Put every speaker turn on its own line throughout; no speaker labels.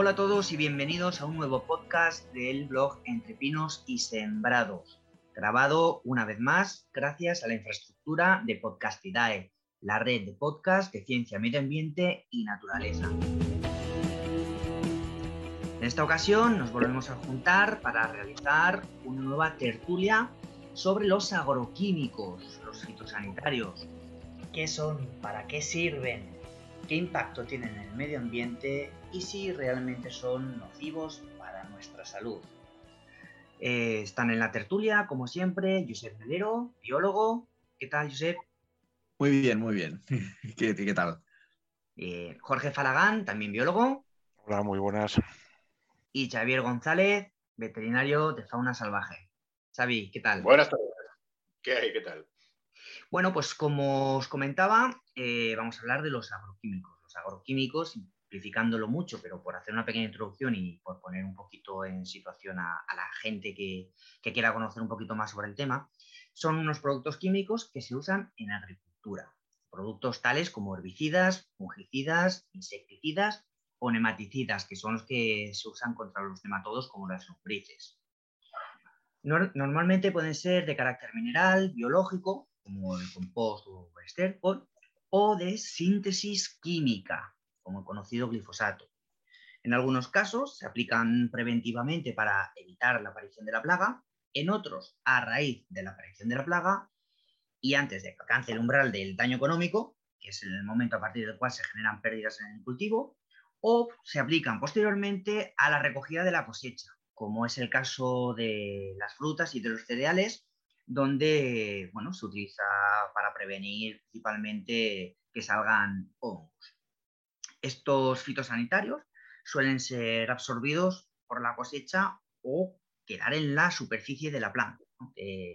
Hola a todos y bienvenidos a un nuevo podcast del blog Entre Pinos y Sembrados, grabado una vez más gracias a la infraestructura de Podcastidae, la red de podcast de ciencia, medio ambiente y naturaleza. En esta ocasión nos volvemos a juntar para realizar una nueva tertulia sobre los agroquímicos, los fitosanitarios. ¿Qué son? ¿Para qué sirven? Qué impacto tienen en el medio ambiente y si realmente son nocivos para nuestra salud. Eh, están en la tertulia, como siempre, Josep Melero, biólogo. ¿Qué tal, Josep?
Muy bien, muy bien. ¿Qué, tal?
Eh, Jorge Falagán, también biólogo.
Hola, muy buenas.
Y Xavier González, veterinario de fauna salvaje. Xavi, ¿qué tal?
Buenas tardes. ¿Qué hay? ¿Qué tal?
Bueno, pues como os comentaba, eh, vamos a hablar de los agroquímicos. Los agroquímicos, simplificándolo mucho, pero por hacer una pequeña introducción y por poner un poquito en situación a, la gente que, quiera conocer un poquito más sobre el tema, son unos productos químicos que se usan en agricultura. Productos tales como herbicidas, fungicidas, insecticidas o nematicidas, que son los que se usan contra los nematodos como las lombrices. Normalmente pueden ser de carácter mineral, biológico como el compost o estercol, o de síntesis química, como el conocido glifosato. En algunos casos se aplican preventivamente para evitar la aparición de la plaga, en otros a raíz de la aparición de la plaga y antes de que alcance el umbral del daño económico, que es el momento a partir del cual se generan pérdidas en el cultivo, o se aplican posteriormente a la recogida de la cosecha, como es el caso de las frutas y de los cereales, donde bueno, se utiliza para prevenir principalmente que salgan hongos. Estos fitosanitarios suelen ser absorbidos por la cosecha o quedar en la superficie de la planta.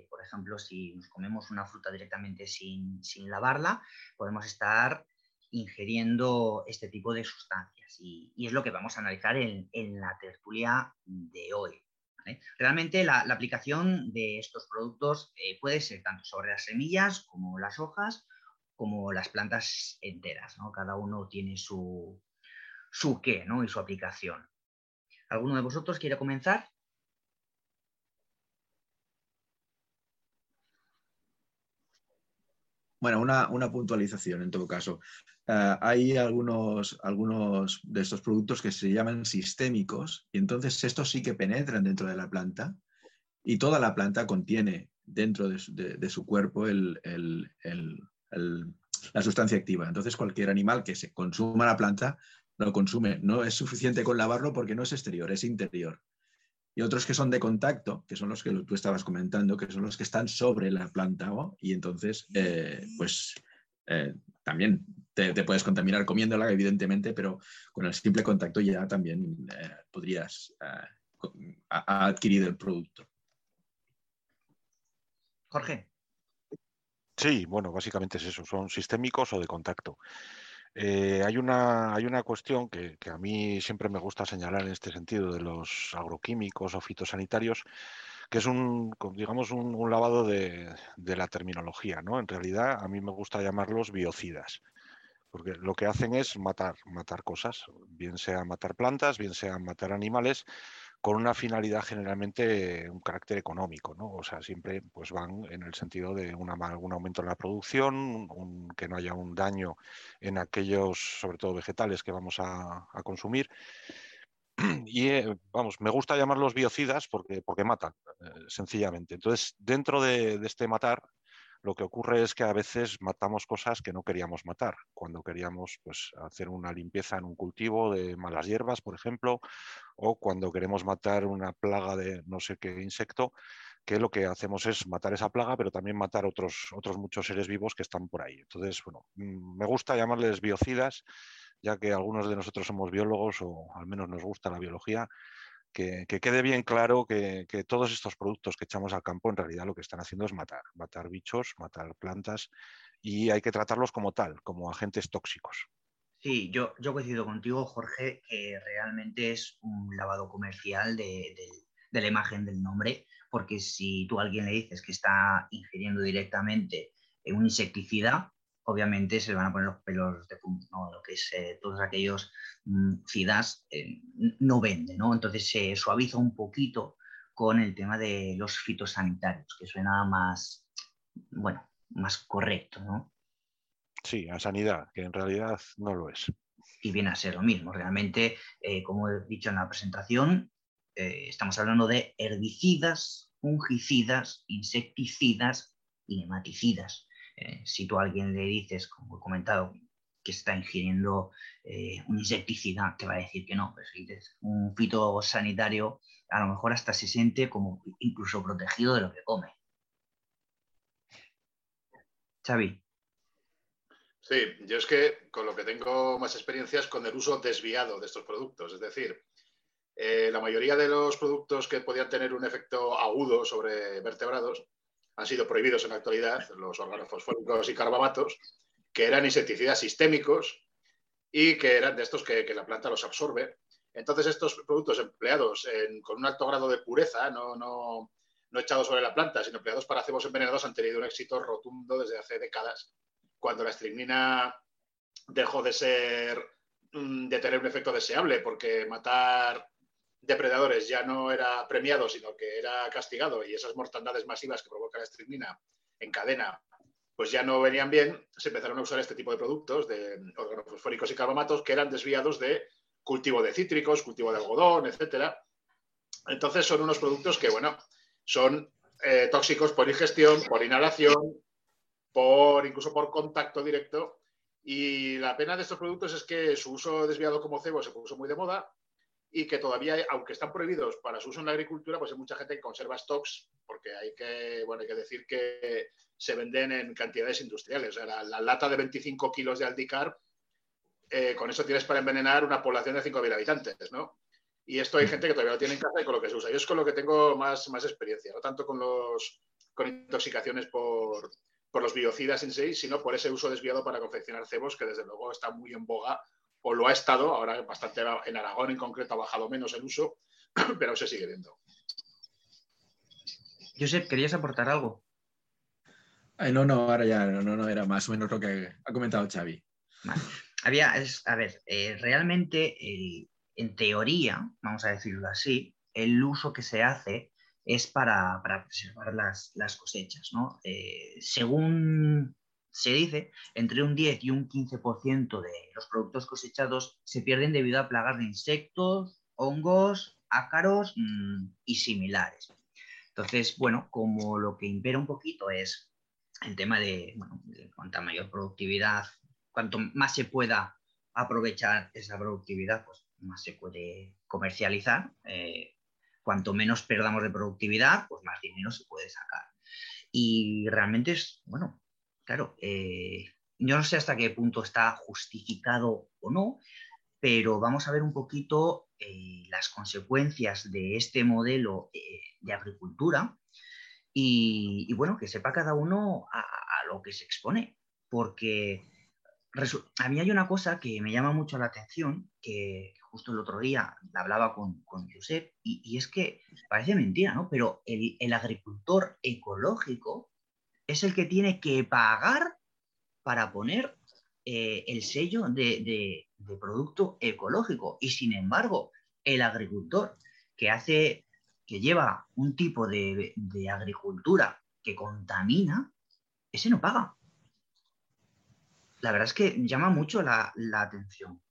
por ejemplo, si nos comemos una fruta directamente sin, lavarla, podemos estar ingiriendo este tipo de sustancias. Y, es lo que vamos a analizar en la tertulia de hoy. Realmente la, aplicación de estos productos eh, puede ser tanto sobre las semillas como las hojas, como las plantas enteras. Cada uno tiene su, su qué y su aplicación. ¿Alguno de vosotros quiere comenzar?
Bueno, una, puntualización en todo caso. Eh, hay algunos, algunos de estos productos que se llaman sistémicos y entonces estos sí que penetran dentro de la planta y toda la planta contiene dentro de, su cuerpo la sustancia activa. Entonces cualquier animal que se consuma la planta lo consume. No es suficiente con lavarlo porque no es exterior, es interior y otros que son de contacto, que son los que tú estabas comentando, que son los que están sobre la planta, y entonces, eh, pues eh, también te, puedes contaminar comiéndola, evidentemente, pero con el simple contacto ya también eh, podrías adquirir el producto.
Jorge.
Sí, bueno, básicamente es eso, son sistémicos o de contacto. Eh, hay, una, cuestión que, a mí siempre me gusta señalar en este sentido de los agroquímicos o fitosanitarios, que es un, digamos, un, lavado de, la terminología. ¿no? En realidad, a mí me gusta llamarlos biocidas, porque lo que hacen es matar, matar cosas, bien sea matar plantas, bien sea matar animales, con una finalidad generalmente un carácter económico, ¿no? O sea, siempre pues van en el sentido de un aumento en la producción, que no haya un daño en aquellos, sobre todo vegetales, que vamos a, consumir. Y eh, vamos, me gusta llamarlos biocidas porque, porque matan, eh, sencillamente. Entonces, dentro de, este matar, lo que ocurre es que a veces matamos cosas que no queríamos matar. Cuando queríamos pues, hacer una limpieza en un cultivo de malas hierbas, por ejemplo, o cuando queremos matar una plaga de no sé qué insecto, que lo que hacemos es matar esa plaga, pero también matar otros, otros muchos seres vivos que están por ahí. Entonces, bueno, mm, me gusta llamarles biocidas, ya que algunos de nosotros somos biólogos o al menos nos gusta la biología que, quede bien claro que, todos estos productos que echamos al campo en realidad lo que están haciendo es matar, matar bichos, matar plantas y hay que tratarlos como tal, como agentes tóxicos.
Sí, yo, yo coincido contigo, Jorge, que realmente es un lavado comercial de, la imagen del nombre, porque si tú a alguien le dices que está ingiriendo directamente un insecticida, obviamente se le van a poner los pelos de punta, ¿no? Lo que es eh, todos aquellos mm, FIDAS eh, no vende, ¿no? Entonces se suaviza un poquito con el tema de los fitosanitarios, que suena más, bueno, más correcto, ¿no?
Sí, a sanidad, que en realidad no lo es.
Y viene a ser lo mismo. Realmente, eh, como he dicho en la presentación, estamos hablando de herbicidas, fungicidas, insecticidas y nematicidas. Eh, si tú a alguien le dices, como he comentado, que está ingiriendo eh, un insecticida, te va a decir que no. Pero si dices un fitosanitario, a lo mejor hasta se siente como incluso protegido de lo que come. Xavi.
Sí, yo es que con lo que tengo más experiencias con el uso desviado de estos productos. Es decir, eh, la mayoría de los productos que podían tener un efecto agudo sobre vertebrados han sido prohibidos en la actualidad, los organofosfóricos y carbamatos, que eran insecticidas sistémicos y que eran de estos que, la planta los absorbe. Entonces, estos productos empleados con un alto grado de pureza, no, no, no echados sobre la planta, sino empleados para cebos envenenados, han tenido un éxito rotundo desde hace décadas, cuando la estricnina dejó de ser mm, de tener un efecto deseable, porque matar depredadores ya no era premiado, sino que era castigado y esas mortandades masivas que provoca la estricnina en cadena, pues ya no venían bien, se empezaron a usar este tipo de productos, de organofosfóricos y carbamatos, que eran desviados de cultivo de cítricos, cultivo de algodón, etcétera. Entonces son unos productos que, bueno, son eh, tóxicos por ingestión, por inhalación, por incluso por contacto directo. Y la pena de estos productos es que su uso desviado como cebo se puso muy de moda y que todavía, aunque están prohibidos para su uso en la agricultura, pues hay mucha gente que conserva stocks, porque hay que, bueno, hay que decir que se venden en cantidades industriales. O sea, la, lata de 25 kilos de Aldicar, eh, con eso tienes para envenenar una población de 5.000 habitantes, ¿no? Y esto hay gente que todavía lo tiene en casa y con lo que se usa. Yo es con lo que tengo más, más experiencia, no tanto con, los, con intoxicaciones por, por los biocidas en sí, sino por ese uso desviado para confeccionar cebos, que desde luego está muy en boga o lo ha estado, ahora bastante en Aragón en concreto ha bajado menos el uso, pero se sigue viendo.
Josep, ¿querías aportar algo?
no, no, ahora ya no, no, era más o menos lo que ha comentado Xavi.
Había, a ver, eh, realmente, en teoría, vamos a decirlo así, el uso que se hace es para, preservar las, cosechas. ¿no? Eh, según se dice, entre un 10 y un 15% de los productos cosechados se pierden debido a plagas de insectos, hongos, ácaros mm, y similares. Entonces, bueno, como lo que impera un poquito es el tema de, bueno, cuanta mayor productividad, cuanto más se pueda aprovechar esa productividad, pues más se puede comercializar. Eh, cuanto menos perdamos de productividad, pues más dinero se puede sacar. Y realmente es, bueno, claro, eh, yo no sé hasta qué punto está justificado o no, pero vamos a ver un poquito eh, las consecuencias de este modelo eh, de agricultura y, bueno, que sepa cada uno a, lo que se expone, porque a mí hay una cosa que me llama mucho la atención, que justo el otro día la hablaba con, con Josep, y, es que parece mentira, ¿no? Pero el agricultor ecológico es el que tiene que pagar para poner eh, el sello de, producto ecológico. Y sin embargo, el agricultor que hace, que lleva un tipo de, agricultura que contamina, ese no paga. La verdad es que llama mucho la, atención.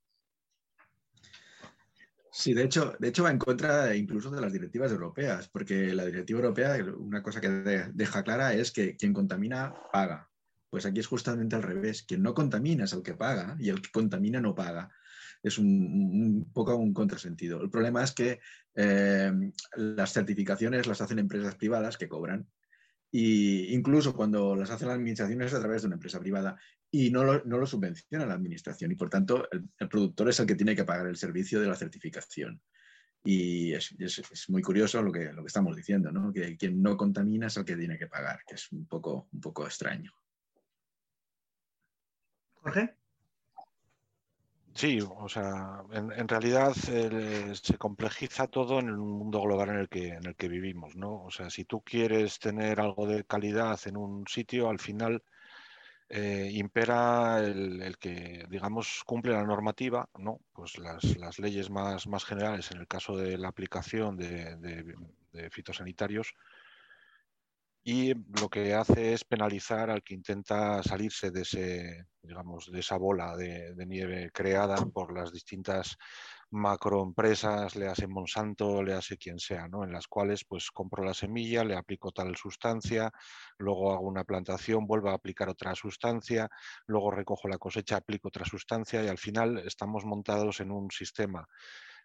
Sí, de hecho, de hecho va en contra incluso de las directivas europeas, porque la directiva europea, una cosa que deja clara es que quien contamina paga. Pues aquí es justamente al revés, quien no contamina es el que paga y el que contamina no paga. Es un, poco un contrasentido. El problema es que eh, las certificaciones las hacen empresas privadas que cobran y incluso cuando las hacen las administraciones a través de una empresa privada y no lo, no lo subvenciona la administración y por tanto el, productor es el que tiene que pagar el servicio de la certificación. Y es, es, muy curioso lo que, lo que estamos diciendo, ¿no? que quien no contamina es el que tiene que pagar, que es un poco, un poco extraño.
Jorge.
Sí, o sea, en, realidad se complejiza todo en el mundo global en el que en el que vivimos, ¿no? O sea, si tú quieres tener algo de calidad en un sitio, al final eh, impera el, que, digamos, cumple la normativa, ¿no? Pues las, leyes más, más, generales en el caso de la aplicación de, fitosanitarios y lo que hace es penalizar al que intenta salirse de ese, digamos, de esa bola de, nieve creada por las distintas macroempresas, le hace Monsanto, le hace quien sea, ¿no? en las cuales pues compro la semilla, le aplico tal sustancia, luego hago una plantación, vuelvo a aplicar otra sustancia, luego recojo la cosecha, aplico otra sustancia y al final estamos montados en un sistema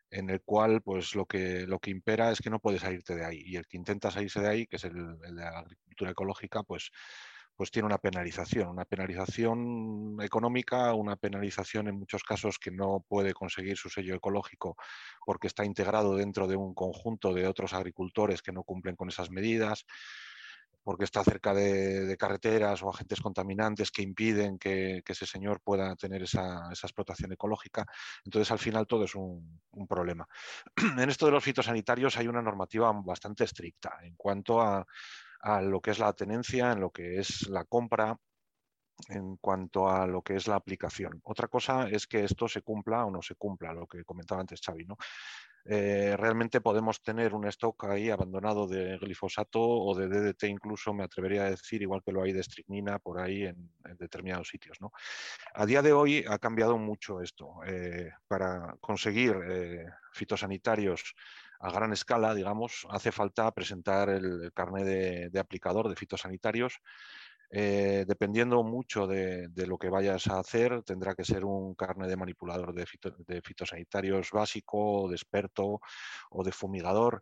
en el cual pues lo que, lo que impera es que no puedes salirte de ahí y el que intenta salirse de ahí, que es el, el de la agricultura ecológica, pues pues tiene una penalización, una penalización económica, una penalización en muchos casos que no puede conseguir su sello ecológico porque está integrado dentro de un conjunto de otros agricultores que no cumplen con esas medidas, porque está cerca de, carreteras o agentes contaminantes que impiden que, ese señor pueda tener esa, explotación ecológica. Entonces, al final, todo es un, problema. En esto de los fitosanitarios hay una normativa bastante estricta en cuanto a lo que es la tenencia, en lo que es la compra, en cuanto a lo que es la aplicación. Otra cosa es que esto se cumpla o no se cumpla, lo que comentaba antes Xavi. Eh, realmente podemos tener un stock ahí abandonado de glifosato o de DDT incluso, me atrevería a decir, igual que lo hay de estricnina por ahí en, determinados sitios. ¿no? A día de hoy ha cambiado mucho esto. Eh, para conseguir eh, fitosanitarios a gran escala, digamos, hace falta presentar el carnet de, aplicador de fitosanitarios. Eh, dependiendo mucho de, lo que vayas a hacer, tendrá que ser un carnet de manipulador de, fitosanitarios básico, de experto o de fumigador.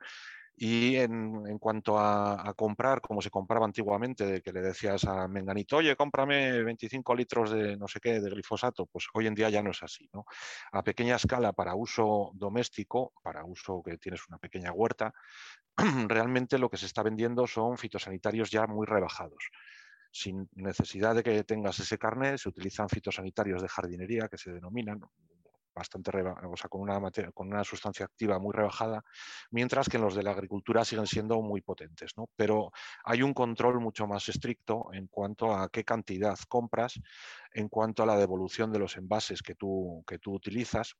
Y en, cuanto a, comprar, como se compraba antiguamente, de que le decías a Menganito, oye, cómprame 25 litros de no sé qué, de glifosato, pues hoy en día ya no es así. A pequeña escala, para uso doméstico, para uso que tienes una pequeña huerta, realmente lo que se está vendiendo son fitosanitarios ya muy rebajados sin necesidad de que tengas ese carnet, se utilizan fitosanitarios de jardinería que se denominan, bastante o sea, con, una con una sustancia activa muy rebajada, mientras que en los de la agricultura siguen siendo muy potentes. ¿no? Pero hay un control mucho más estricto en cuanto a qué cantidad compras, en cuanto a la devolución de los envases que tú, que tú utilizas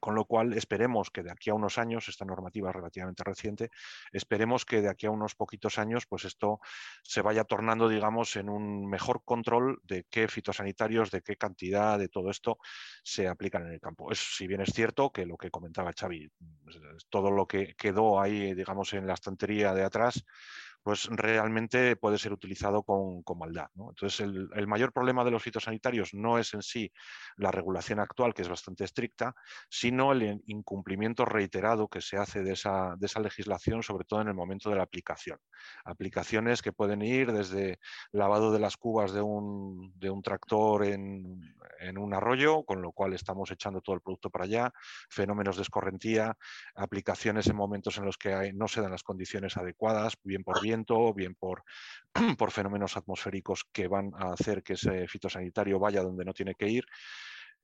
con lo cual, esperemos que de aquí a unos años, esta normativa es relativamente reciente, esperemos que de aquí a unos poquitos años, pues esto se vaya tornando, digamos, en un mejor control de qué fitosanitarios, de qué cantidad de todo esto se aplican en el campo. Es, si bien es cierto que lo que comentaba Xavi, todo lo que quedó ahí, digamos, en la estantería de atrás, pues realmente puede ser utilizado con, maldad. Entonces, el, mayor problema de los fitosanitarios no es en sí la regulación actual, que es bastante estricta, sino el incumplimiento reiterado que se hace de esa, de esa legislación, sobre todo en el momento de la aplicación. Aplicaciones que pueden ir desde lavado de las cubas de un, de un tractor en, en un arroyo, con lo cual estamos echando todo el producto para allá, fenómenos de escorrentía, aplicaciones en momentos en los que no se dan las condiciones adecuadas, bien por bien bien por, por fenómenos atmosféricos que van a hacer que ese fitosanitario vaya donde no tiene que ir.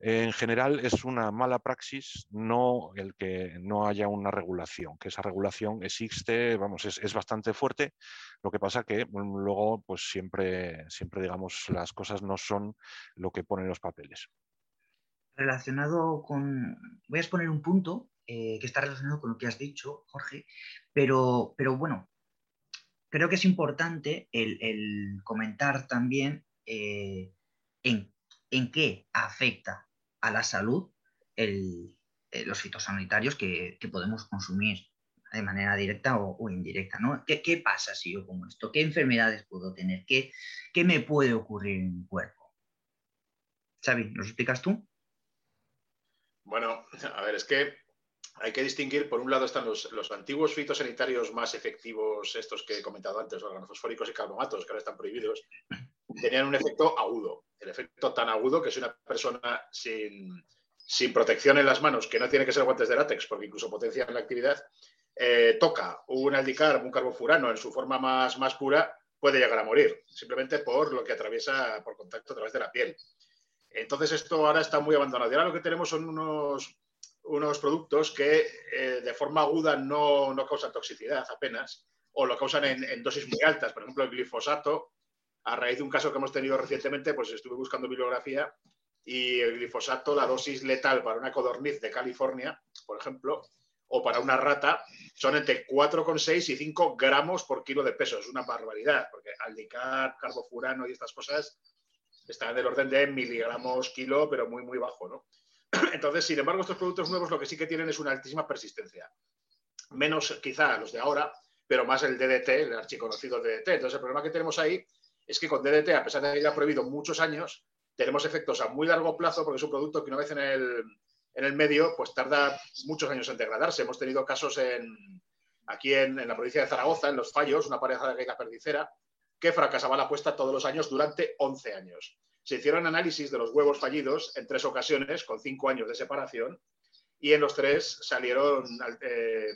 En general es una mala praxis no el que no haya una regulación, que esa regulación existe, vamos, es, bastante fuerte. Lo que pasa que luego, pues siempre, siempre, digamos, las cosas no son lo que ponen los papeles.
Relacionado con, voy a exponer un punto eh, que está relacionado con lo que has dicho, Jorge, pero, pero bueno, creo que es importante el, comentar también eh, en, qué afecta a la salud eh, los fitosanitarios que, podemos consumir de manera directa o, indirecta. ¿no? ¿Qué, pasa si yo como esto? ¿Qué enfermedades puedo tener? ¿Qué, ¿Qué me puede ocurrir en mi cuerpo? Xavi, ¿nos explicas tú?
Bueno, a ver, es que hay que distinguir, por un lado están los, antiguos fitosanitarios más efectivos, estos que he comentado antes, organofosfóricos y carbomatos, que ahora están prohibidos, tenían un efecto agudo. El efecto tan agudo que si una persona sin, protección en las manos, que no tiene que ser guantes de látex, porque incluso potencian la actividad, eh, toca un aldicarbo, un carbofurano en su forma más, más pura, puede llegar a morir, simplemente por lo que atraviesa por contacto a través de la piel. Entonces esto ahora está muy abandonado. Y ahora lo que tenemos son unos unos productos que eh, de forma aguda no, causan toxicidad apenas, o lo causan en, dosis muy altas. Por ejemplo, el glifosato a raíz de un caso que hemos tenido recientemente, pues estuve buscando bibliografía y el glifosato, la dosis letal para una codorniz de California, por ejemplo, o para una rata, son entre 4,6 y 5 gramos por kilo de peso. Es una barbaridad, porque aldicar, carbofurano y estas cosas están del orden de miligramos kilo, pero muy, muy bajo, ¿no? Entonces, sin embargo, estos productos nuevos lo que sí que tienen es una altísima persistencia. Menos quizá los de ahora, pero más el DDT, el archiconocido DDT. Entonces, el problema que tenemos ahí es que con DDT, a pesar de que ya prohibido muchos años, tenemos efectos a muy largo plazo porque es un producto que una vez en el, en el medio, pues tarda muchos años en degradarse. Hemos tenido casos en, aquí en, la provincia de Zaragoza, en Los Fallos, una pareja de gallina perdicera, que fracasaba la apuesta todos los años durante 11 años. Se hicieron análisis de los huevos fallidos en tres ocasiones, con cinco años de separación, y en los tres salieron eh,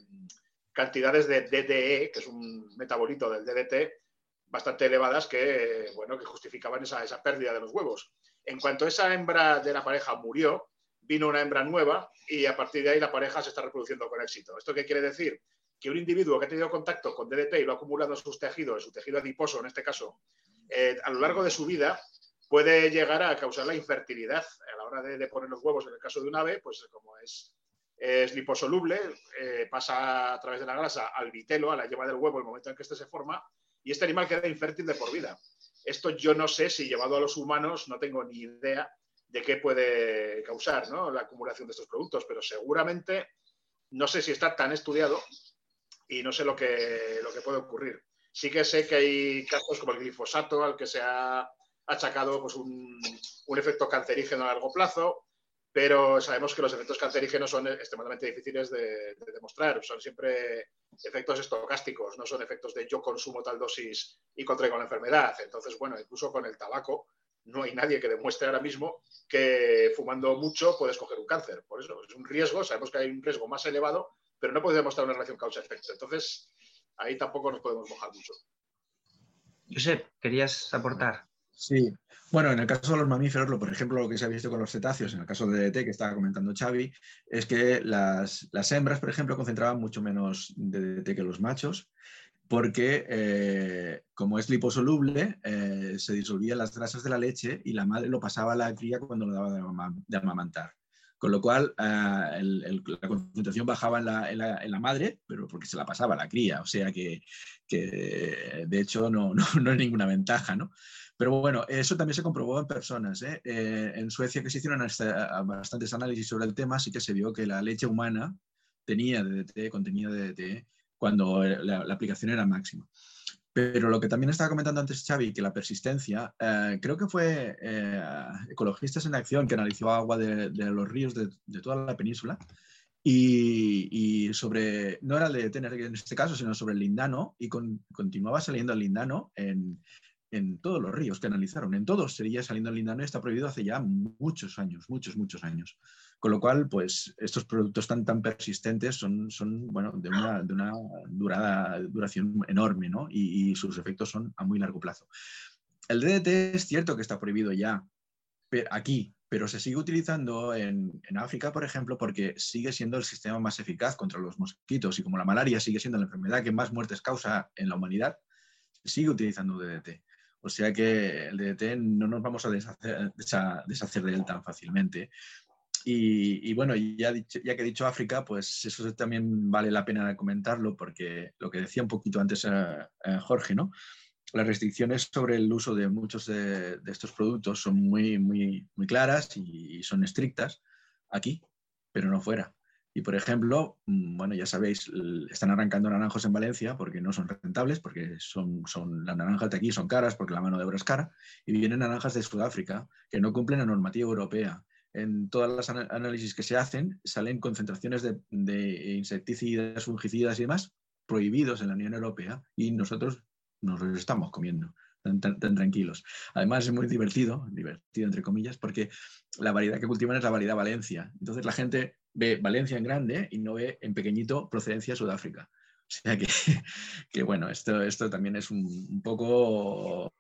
cantidades de DDE, que es un metabolito del DDT, bastante elevadas que, bueno, que justificaban esa, esa pérdida de los huevos. En cuanto esa hembra de la pareja murió, vino una hembra nueva y a partir de ahí la pareja se está reproduciendo con éxito. ¿Esto qué quiere decir? Que un individuo que ha tenido contacto con DDT y lo ha acumulado en sus tejidos, en su tejido adiposo en este caso, eh, a lo largo de su vida puede llegar a causar la infertilidad a la hora de, poner los huevos. En el caso de un ave, pues como es, es liposoluble, eh, pasa a través de la grasa al vitelo, a la yema del huevo, el momento en que éste se forma, y este animal queda infértil de por vida. Esto yo no sé si llevado a los humanos, no tengo ni idea de qué puede causar la acumulación de estos productos, pero seguramente no sé si está tan estudiado y no sé lo que, lo que puede ocurrir. Sí que sé que hay casos como el glifosato, al que se ha achacado pues, un, efecto cancerígeno a largo plazo, pero sabemos que los efectos cancerígenos son extremadamente difíciles de, de, demostrar. Son siempre efectos estocásticos, no son efectos de yo consumo tal dosis y contraigo la enfermedad. Entonces, bueno, incluso con el tabaco no hay nadie que demuestre ahora mismo que fumando mucho puedes coger un cáncer. Por eso es un riesgo, sabemos que hay un riesgo más elevado, pero no puede demostrar una relación causa-efecto. Entonces, ahí tampoco nos podemos mojar mucho.
Josep, ¿querías aportar?
Sí, bueno, en el caso de los mamíferos, lo, por ejemplo, lo que se ha visto con los cetáceos, en el caso de DDT que estaba comentando Xavi, es que las, las hembras, por ejemplo, concentraban mucho menos DDT que los machos porque eh, como es liposoluble, eh, se disolvían las grasas de la leche y la madre lo pasaba a la cría cuando lo daba de, amamantar. Con lo cual, eh, la concentración bajaba en la, madre, pero porque se la pasaba a la cría. O sea que, de hecho, no, no, no, es ninguna ventaja. ¿no? Pero bueno, eso también se comprobó en personas. en Suecia, que se hicieron bastantes análisis sobre el tema, sí que se vio que la leche humana tenía DDT, contenía DDT, cuando la, aplicación era máxima. Pero lo que también estaba comentando antes Xavi, que la persistencia, eh, creo que fue eh, Ecologistas en Acción que analizó agua de, los ríos de, toda la península y, sobre, no era el de tener en este caso, sino sobre el lindano y continuaba saliendo el lindano en, en todos los ríos que analizaron. En todos seguía saliendo el lindano y está prohibido hace ya muchos años, muchos, muchos años. Con lo cual, pues estos productos tan, tan persistentes son, son bueno, de una, durada, duración enorme ¿no? y, sus efectos son a muy largo plazo. El DDT es cierto que está prohibido ya aquí, pero se sigue utilizando en, en, África, por ejemplo, porque sigue siendo el sistema más eficaz contra los mosquitos y como la malaria sigue siendo la enfermedad que más muertes causa en la humanidad, sigue utilizando DDT. O sea que el DDT no nos vamos a deshacer, de él tan fácilmente. Y, bueno, ya, ya que he dicho África, pues eso también vale la pena comentarlo porque lo que decía un poquito antes eh, eh, Jorge, ¿no? Las restricciones sobre el uso de muchos de, estos productos son muy, muy, muy claras y, son estrictas aquí, pero no fuera. Y por ejemplo, mm, bueno, ya sabéis, están arrancando naranjos en Valencia porque no son rentables, porque son, son las naranjas de aquí son caras porque la mano de obra es cara, y vienen naranjas de Sudáfrica que no cumplen la normativa europea. En todas las análisis que se hacen salen concentraciones de, insecticidas, fungicidas y demás prohibidos en la Unión Europea y nosotros nos los estamos comiendo tan, tranquilos. Además es muy divertido, divertido entre comillas, porque la variedad que cultivan es la variedad Valencia. Entonces la gente ve Valencia en grande y no ve en pequeñito procedencia Sudáfrica. O sea que, que bueno, esto, esto también es un, poco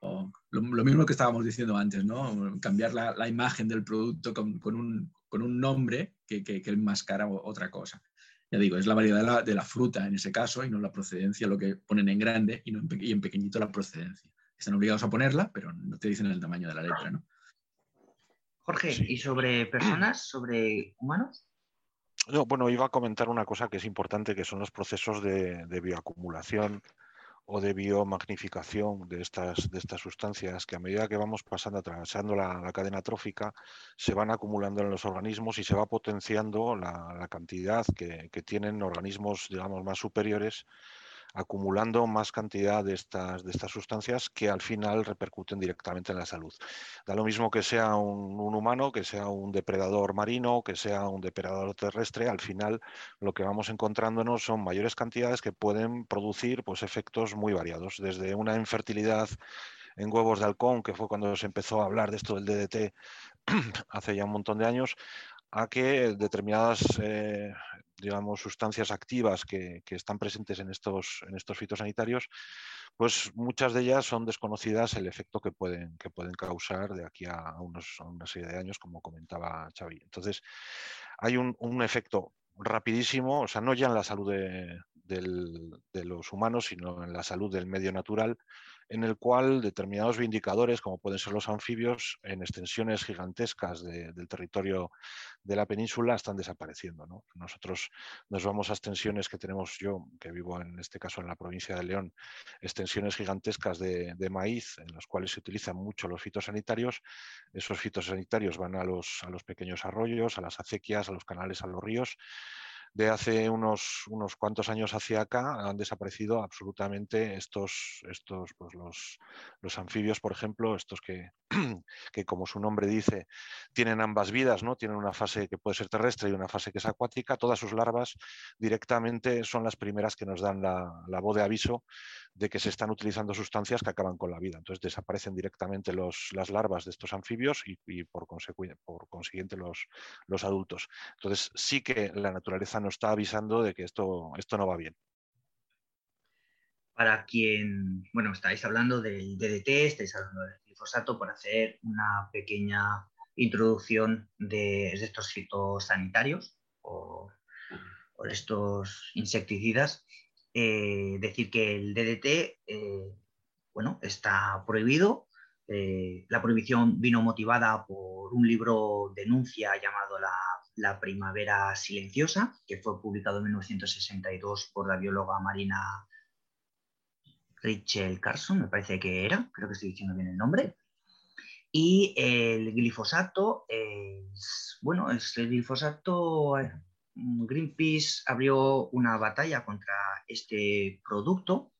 lo, mismo que estábamos diciendo antes, ¿no? Cambiar la, la imagen del producto con, con, un, con un, nombre que, que, que, enmascara otra cosa. Ya digo, es la variedad de la, de la, fruta en ese caso y no la procedencia, lo que ponen en grande y, no en, y en pequeñito la procedencia. Están obligados a ponerla, pero no te dicen el tamaño de la letra, ¿no?
Jorge, ¿y sobre personas, sobre humanos?
No, bueno, iba a comentar una cosa que es importante, que son los procesos de, de bioacumulación o de biomagnificación de estas, de estas sustancias que a medida que vamos pasando, atravesando la, cadena trófica, se van acumulando en los organismos y se va potenciando la, cantidad que, que, tienen organismos, digamos, más superiores acumulando más cantidad de estas, de estas sustancias que al final repercuten directamente en la salud. Da lo mismo que sea un, humano, que sea un depredador marino, que sea un depredador terrestre, al final lo que vamos encontrándonos son mayores cantidades que pueden producir pues, efectos muy variados, desde una infertilidad en huevos de halcón, que fue cuando se empezó a hablar de esto del DDT hace ya un montón de años, a que determinadas eh, digamos, sustancias activas que, están presentes en estos, en estos fitosanitarios, pues muchas de ellas son desconocidas el efecto que pueden, que pueden causar de aquí a, unos, una serie de años, como comentaba Xavi. Entonces, hay un, efecto rapidísimo, o sea, no ya en la salud de, de los humanos, sino en la salud del medio natural, en el cual determinados indicadores, como pueden ser los anfibios, en extensiones gigantescas del territorio de la península están desapareciendo. Nosotros nos vamos a extensiones que tenemos yo, que vivo en este caso en la provincia de León, extensiones gigantescas de, maíz en las cuales se utilizan mucho los fitosanitarios. Esos fitosanitarios van a los, a los pequeños arroyos, a las acequias, a los canales, a los ríos de hace unos, unos cuantos años hacia acá han desaparecido absolutamente estos, estos pues los, los anfibios, por ejemplo, estos que, que, como su nombre dice, tienen ambas vidas, ¿no? Tienen una fase que puede ser terrestre y una fase que es acuática. Todas sus larvas directamente son las primeras que nos dan la, la voz de aviso de que se están utilizando sustancias que acaban con la vida. Entonces desaparecen directamente los, las larvas de estos anfibios y, por, por, consiguiente los, los adultos. Entonces sí que la naturaleza nos está avisando de que esto, esto no va bien.
Para quien, bueno, estáis hablando del DDT, estáis hablando del glifosato, por hacer una pequeña introducción de, estos fitosanitarios o, o de estos insecticidas. Eh, decir que el DDT eh, bueno, está prohibido. Eh, la prohibición vino motivada por un libro denuncia llamado la, Primavera Silenciosa, que fue publicado en 1962 por la bióloga marina Rachel Carson, me parece que era, creo que estoy diciendo bien el nombre. Y el glifosato, es, bueno, el glifosato Greenpeace abrió una batalla contra este producto.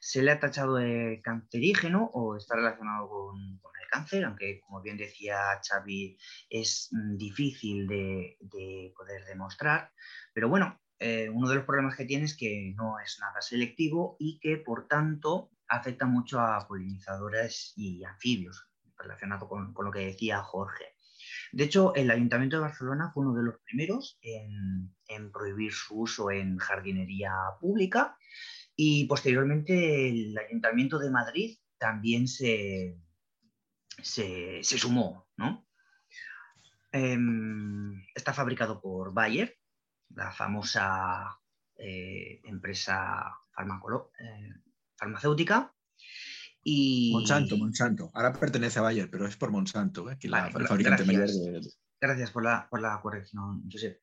Se le ha tachado de cancerígeno o está relacionado con, cáncer, aunque como bien decía Xavi, es mm, difícil de, poder demostrar. Pero bueno, eh, uno de los problemas que tiene es que no es nada selectivo y que por tanto afecta mucho a polinizadores y anfibios, relacionado con lo que decía Jorge. De hecho, el Ayuntamiento de Barcelona fue uno de los primeros en, prohibir su uso en jardinería pública y posteriormente el Ayuntamiento de Madrid también se, se, sumó. Em, está fabricado por Bayer, la famosa eh, empresa eh, farmacéutica,
Monsanto, Monsanto. Ahora pertenece a Bayer, pero es por Monsanto, ¿eh? la, fabricante
gracias. Gracias por la, corrección, Josep.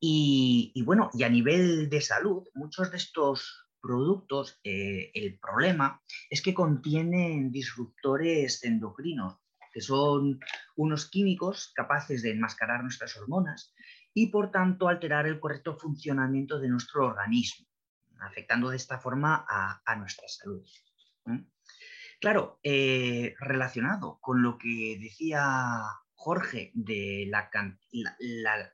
Y, bueno, y a nivel de salud, muchos de estos productos, eh, el problema es que contienen disruptores endocrinos, que son unos químicos capaces de enmascarar nuestras hormonas y por tanto alterar el correcto funcionamiento de nuestro organismo, afectando de esta forma a, nuestra salud. Claro, eh, relacionado con lo que decía Jorge de la,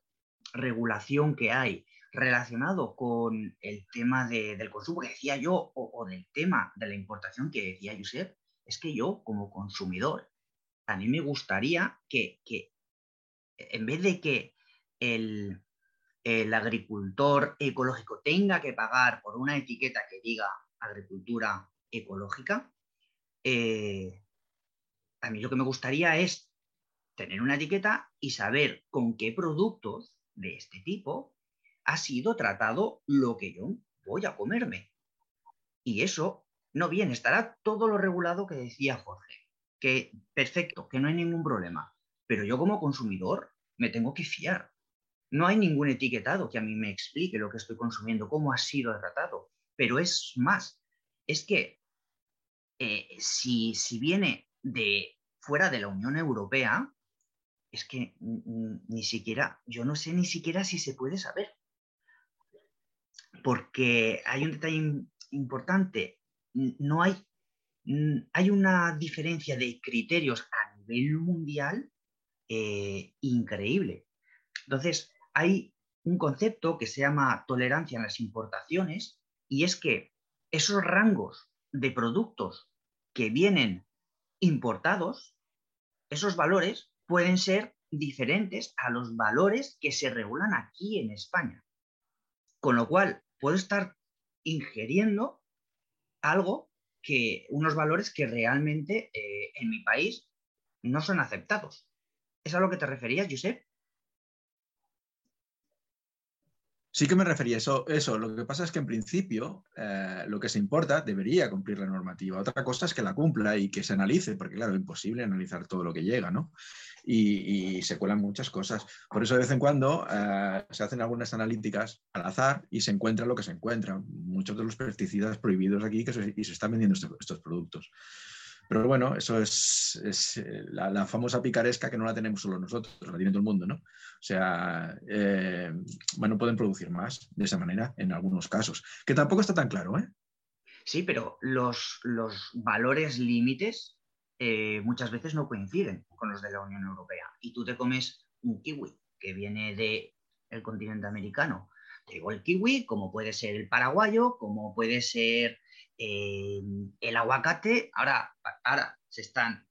regulación que hay, relacionado con el tema del consumo que decía yo, o, del tema de la importación que decía Josep, es que yo como consumidor, a mí me gustaría que, en vez de que el, el agricultor ecológico tenga que pagar por una etiqueta que diga agricultura ecológica, eh, a mí lo que me gustaría es tener una etiqueta y saber con qué productos de este tipo ha sido tratado lo que yo voy a comerme. Y eso No bien, estará todo lo regulado que decía Jorge, que perfecto, que no hay ningún problema, pero yo como consumidor me tengo que fiar. No hay ningún etiquetado que a mí me explique lo que estoy consumiendo, cómo ha sido tratado, pero es más, es que eh, si, si viene de fuera de la Unión Europea, es que ni siquiera, yo no sé ni siquiera si se puede saber. Porque hay un detalle importante, no hay, hay una diferencia de criterios a nivel mundial eh, increíble. Entonces, hay un concepto que se llama tolerancia en las importaciones y es que esos rangos de productos que vienen importados, esos valores pueden ser diferentes a los valores que se regulan aquí en España. Con lo cual, puedo estar ingiriendo algo que, unos valores que realmente eh, en mi país no son aceptados. ¿Es a lo que te referías, Josep?
Sí que me refería a eso, eso. Lo que pasa es que en principio eh, lo que se importa debería cumplir la normativa. Otra cosa es que la cumpla y que se analice, porque claro, es imposible analizar todo lo que llega, ¿no? Y, se cuelan muchas cosas. Por eso de vez en cuando eh, se hacen algunas analíticas al azar y se encuentra lo que se encuentra. Muchos de los pesticidas prohibidos aquí y se están vendiendo estos productos. Pero bueno, eso es, eh, la, famosa picaresca que no la tenemos solo nosotros, la tiene todo el mundo, ¿no? O sea, eh, bueno, pueden producir más de esa manera en algunos casos, que tampoco está tan claro, ¿eh?
Sí, pero los, valores límites eh, muchas veces no coinciden con los de la Unión Europea. Y tú te comes un kiwi que viene del continente americano. Te digo el kiwi, como puede ser el paraguayo, como puede ser el aguacate, ahora, ahora se están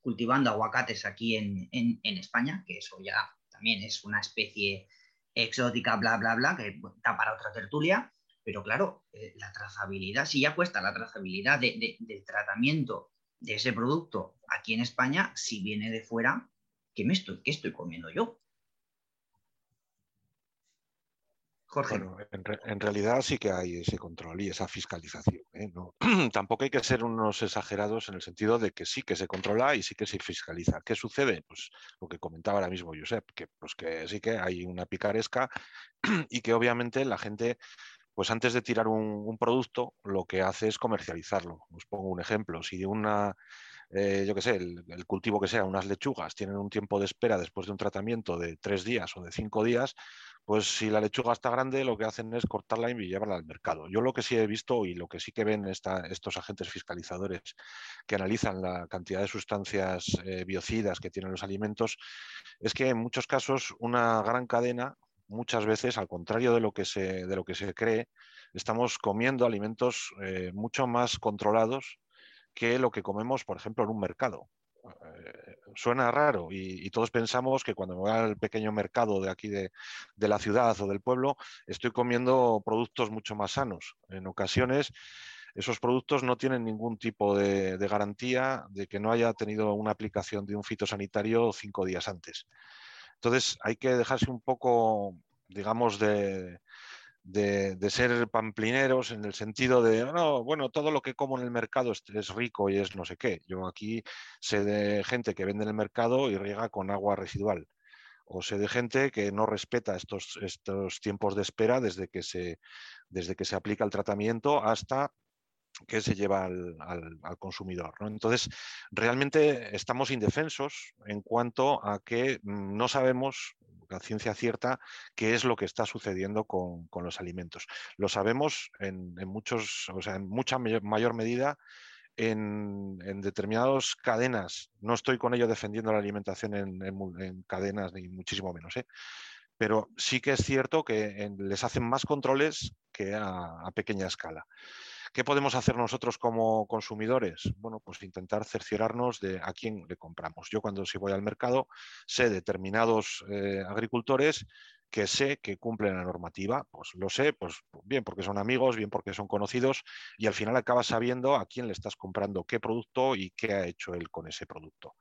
cultivando aguacates aquí en, España, que eso ya también es una especie exótica, bla, bla, bla, que está para otra tertulia, pero claro, eh, la trazabilidad, si ya cuesta la trazabilidad del tratamiento de ese producto aquí en España, si viene de fuera, ¿qué, me estoy, qué estoy comiendo yo?
Bueno, en, realidad sí que hay ese control y esa fiscalización. ¿eh? tampoco hay que ser unos exagerados en el sentido de que sí que se controla y sí que se fiscaliza. ¿Qué sucede? Pues lo que comentaba ahora mismo Josep, que, pues que sí que hay una picaresca y que obviamente la gente pues antes de tirar un, producto, lo que hace es comercializarlo. Os pongo un ejemplo. Si una, eh, yo qué sé, el, cultivo que sea, unas lechugas, tienen un tiempo de espera después de un tratamiento de tres días o de cinco días, pues si la lechuga está grande, lo que hacen es cortarla y llevarla al mercado. Yo lo que sí he visto y lo que sí que ven estos agentes fiscalizadores que analizan la cantidad de sustancias eh, biocidas que tienen los alimentos, es que en muchos casos una gran cadena, muchas veces, al contrario de lo que se, de lo que se cree, estamos comiendo alimentos eh, mucho más controlados que lo que comemos, por ejemplo, en un mercado. Eh, suena raro y, todos pensamos que cuando me voy al pequeño mercado de aquí de, la ciudad o del pueblo, estoy comiendo productos mucho más sanos. En ocasiones esos productos no tienen ningún tipo de, garantía de que no haya tenido una aplicación de un fitosanitario cinco días antes. Entonces hay que dejarse un poco, digamos, de, de, ser pamplineros en el sentido de, no, bueno, todo lo que como en el mercado es, rico y es no sé qué. Yo aquí sé de gente que vende en el mercado y riega con agua residual. O sé de gente que no respeta estos, estos tiempos de espera desde que, se, desde que se aplica el tratamiento hasta que se lleva al, consumidor. Entonces, realmente estamos indefensos en cuanto a que mm, no sabemos la ciencia cierta qué es lo que está sucediendo con, los alimentos. Lo sabemos en, muchos, o sea, en mucha mayor, medida en, determinadas cadenas. No estoy con ello defendiendo la alimentación en, cadenas, ni muchísimo menos. ¿eh? Pero sí que es cierto que les hacen más controles que a pequeña escala. ¿Qué podemos hacer nosotros como consumidores? Bueno, pues intentar cerciorarnos de a quién le compramos. Yo cuando si voy al mercado sé determinados eh, agricultores que sé que cumplen la normativa, pues lo sé, pues bien porque son amigos, bien porque son conocidos y al final acabas sabiendo a quién le estás comprando qué producto y qué ha hecho él con ese producto.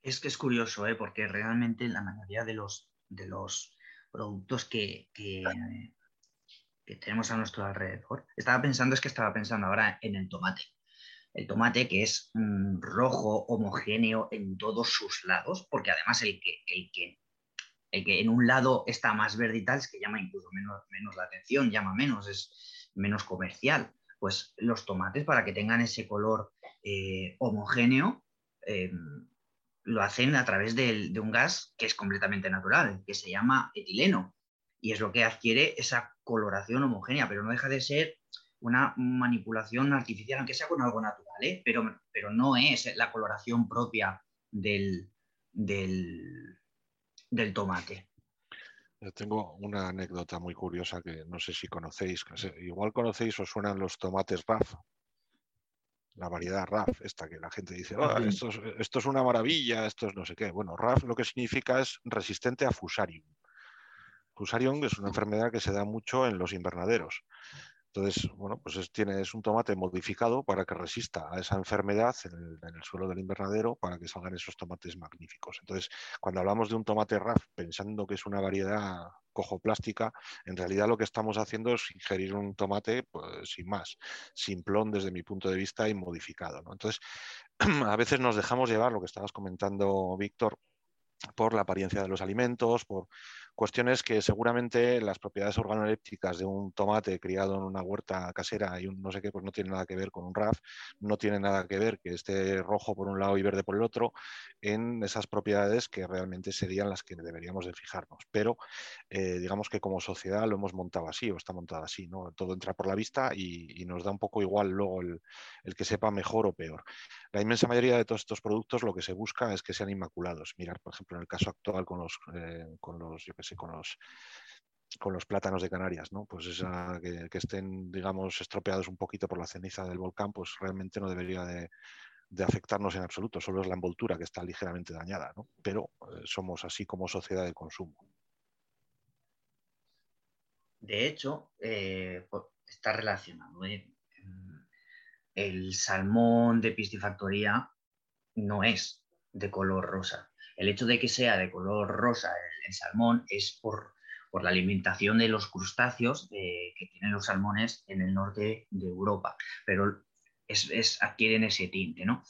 Es que es curioso, ¿eh? porque realmente la mayoría de los, de los productos que, que tenemos a nuestro alrededor. Estaba pensando, es que estaba pensando ahora en el tomate. El tomate que es mm, rojo, homogéneo en todos sus lados, porque además el que, el que el que en un lado está más verde y tal, es que llama incluso menos, menos la atención, llama menos, es menos comercial. Pues los tomates, para que tengan ese color eh, homogéneo, em, lo hacen a través de, un gas que es completamente natural, que se llama etileno. Y es lo que adquiere esa coloración homogénea, pero no deja de ser una manipulación artificial, aunque sea con algo natural, ¿eh? pero, pero no es la coloración propia del, del, del tomate.
Yo tengo una anécdota muy curiosa que no sé si conocéis. Igual conocéis o suenan los tomates RAF. La variedad RAF, esta que la gente dice, esto, es, esto, es, una maravilla, esto es no sé qué. Bueno, RAF lo que significa es resistente a fusarium. Fusarium es una enfermedad que se da mucho en los invernaderos. Entonces, bueno, pues es, tiene, es un tomate modificado para que resista a esa enfermedad en el, suelo del invernadero para que salgan esos tomates magníficos. Entonces, cuando hablamos de un tomate RAF pensando que es una variedad cojoplástica, en realidad lo que estamos haciendo es ingerir un tomate pues, sin más, simplón desde mi punto de vista y modificado. Entonces, a veces nos dejamos llevar, lo que estabas comentando, Víctor, por la apariencia de los alimentos, por cuestiones que seguramente las propiedades organolépticas de un tomate criado en una huerta casera y un no sé qué, pues no tiene nada que ver con un RAF, no tiene nada que ver que esté rojo por un lado y verde por el otro, en esas propiedades que realmente serían las que deberíamos de fijarnos. Pero eh, digamos que como sociedad lo hemos montado así o está montado así, ¿no? Todo entra por la vista y, nos da un poco igual luego el, el que sepa mejor o peor. La inmensa mayoría de todos estos productos lo que se busca es que sean inmaculados. Mirar, por ejemplo, en el caso actual con los, eh, con los con los plátanos de Canarias, ¿no? Pues que, estén, digamos, estropeados un poquito por la ceniza del volcán, pues realmente no debería de, afectarnos en absoluto, solo es la envoltura que está ligeramente dañada. Pero eh, somos así como sociedad de consumo.
De hecho, eh, está relacionado. El salmón de piscifactoría no es de color rosa el hecho de que sea de color rosa el, salmón es por, la alimentación de los crustáceos que tienen los salmones en el norte de Europa, pero es, adquieren ese tinte, ¿no?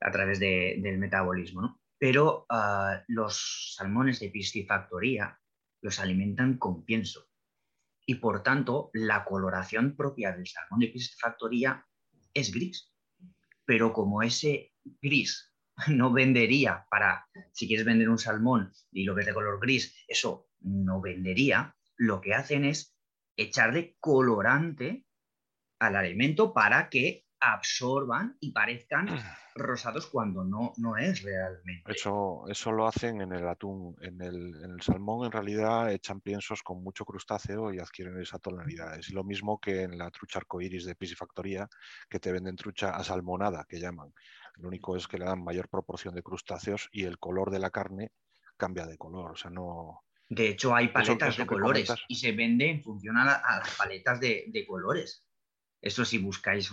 A través del metabolismo, Pero ah, los salmones de piscifactoría los alimentan con pienso y por tanto la coloración propia del salmón de piscifactoría es gris. Pero como ese gris no vendería para, si quieres vender un salmón y lo ves de color gris, eso no vendería. Lo que hacen es echarle colorante al alimento para que absorban y parezcan rosados cuando no, no es realmente.
Eso, eso lo hacen en el atún. En el, salmón en realidad echan piensos con mucho crustáceo y adquieren esa tonalidad. Es lo mismo que en la trucha arcoiris de piscifactoría, que te venden trucha asalmonada, que llaman. Lo único es que le dan mayor proporción de crustáceos y el color de la carne cambia de color. O sea, no.
De hecho, hay paletas de colores y se vende en función a, las paletas de, colores. Eso si buscáis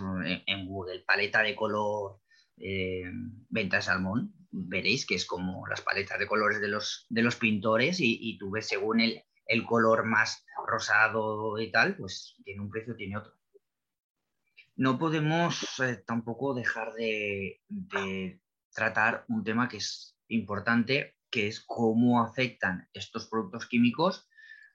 en, Google paleta de color eh, venta de salmón, veréis que es como las paletas de colores de los, de los pintores y, tú ves según el, el color más rosado y tal, pues tiene un precio, tiene otro no podemos eh, tampoco dejar de, tratar un tema que es importante, que es cómo afectan estos productos químicos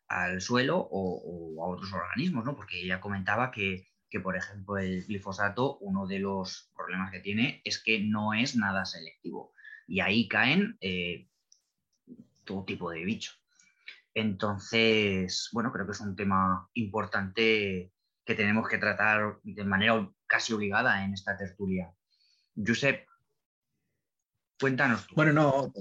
al suelo o, a otros organismos, ¿no? Porque ella comentaba que, por ejemplo, el glifosato, uno de los problemas que tiene es que no es nada selectivo. Y ahí caen eh, todo tipo de bichos. Entonces, bueno, creo que es un tema importante que tenemos que tratar de manera casi obligada en esta tertulia. Josep, cuéntanos.
Bueno, no,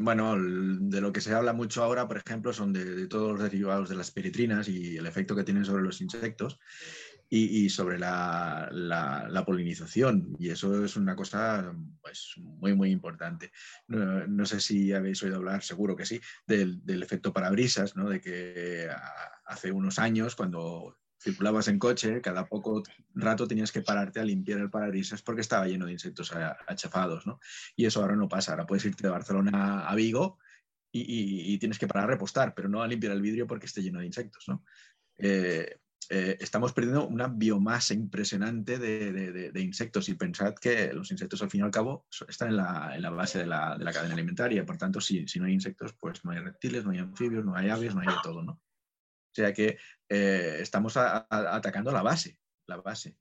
bueno, de lo que se habla mucho ahora, por ejemplo, son de, todos los derivados de las piritrinas y el efecto que tienen sobre los insectos y, sobre la, polinización. Y eso es una cosa pues, muy, muy importante. No, sé si habéis oído hablar, seguro que sí, del, del efecto parabrisas, ¿no? de que hace unos años, cuando circulabas en coche, cada poco rato tenías que pararte a limpiar el parabrisas porque estaba lleno de insectos achafados, ¿no? Y eso ahora no pasa, ahora puedes irte de Barcelona a Vigo y, tienes que parar a repostar, pero no a limpiar el vidrio porque esté lleno de insectos, ¿no? eh, eh, estamos perdiendo una biomasa impresionante de, insectos y pensad que los insectos al fin y al cabo están en la, base de la, cadena alimentaria, por tanto si, no hay insectos pues no hay reptiles, no hay anfibios, no hay aves, no hay de todo, ¿no? Sea que eh, estamos atacando la base, la base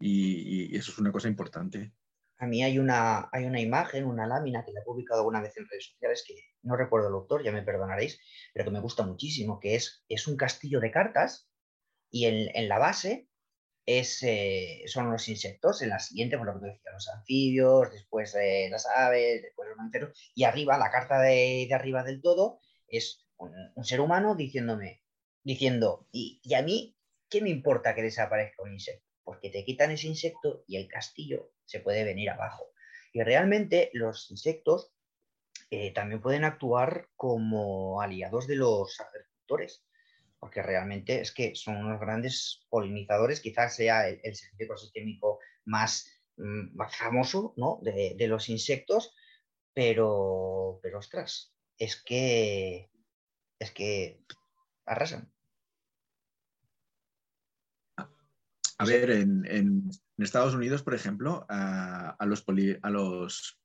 y, eso es una cosa importante.
A mí hay una, hay una imagen, una lámina que la he publicado alguna vez en redes sociales que no recuerdo el autor, ya me perdonaréis, pero que me gusta muchísimo, que es, es un castillo de cartas y en, la base es, eh, son los insectos, en la siguiente, por lo que decía, los anfibios, después las aves, después los mamíferos, y arriba, la carta de, arriba del todo, es un, ser humano diciéndome, diciendo, y, a mí, ¿qué me importa que desaparezca un insecto? Porque te quitan ese insecto y el castillo se puede venir abajo. Y realmente los insectos eh, también pueden actuar como aliados de los agricultores porque realmente es que son unos grandes polinizadores, quizás sea el, servicio ecosistémico más, mm, más famoso de, los insectos, pero, pero ostras, es que, es que arrasan.
A ver, en, Estados Unidos, por ejemplo, a, los, a los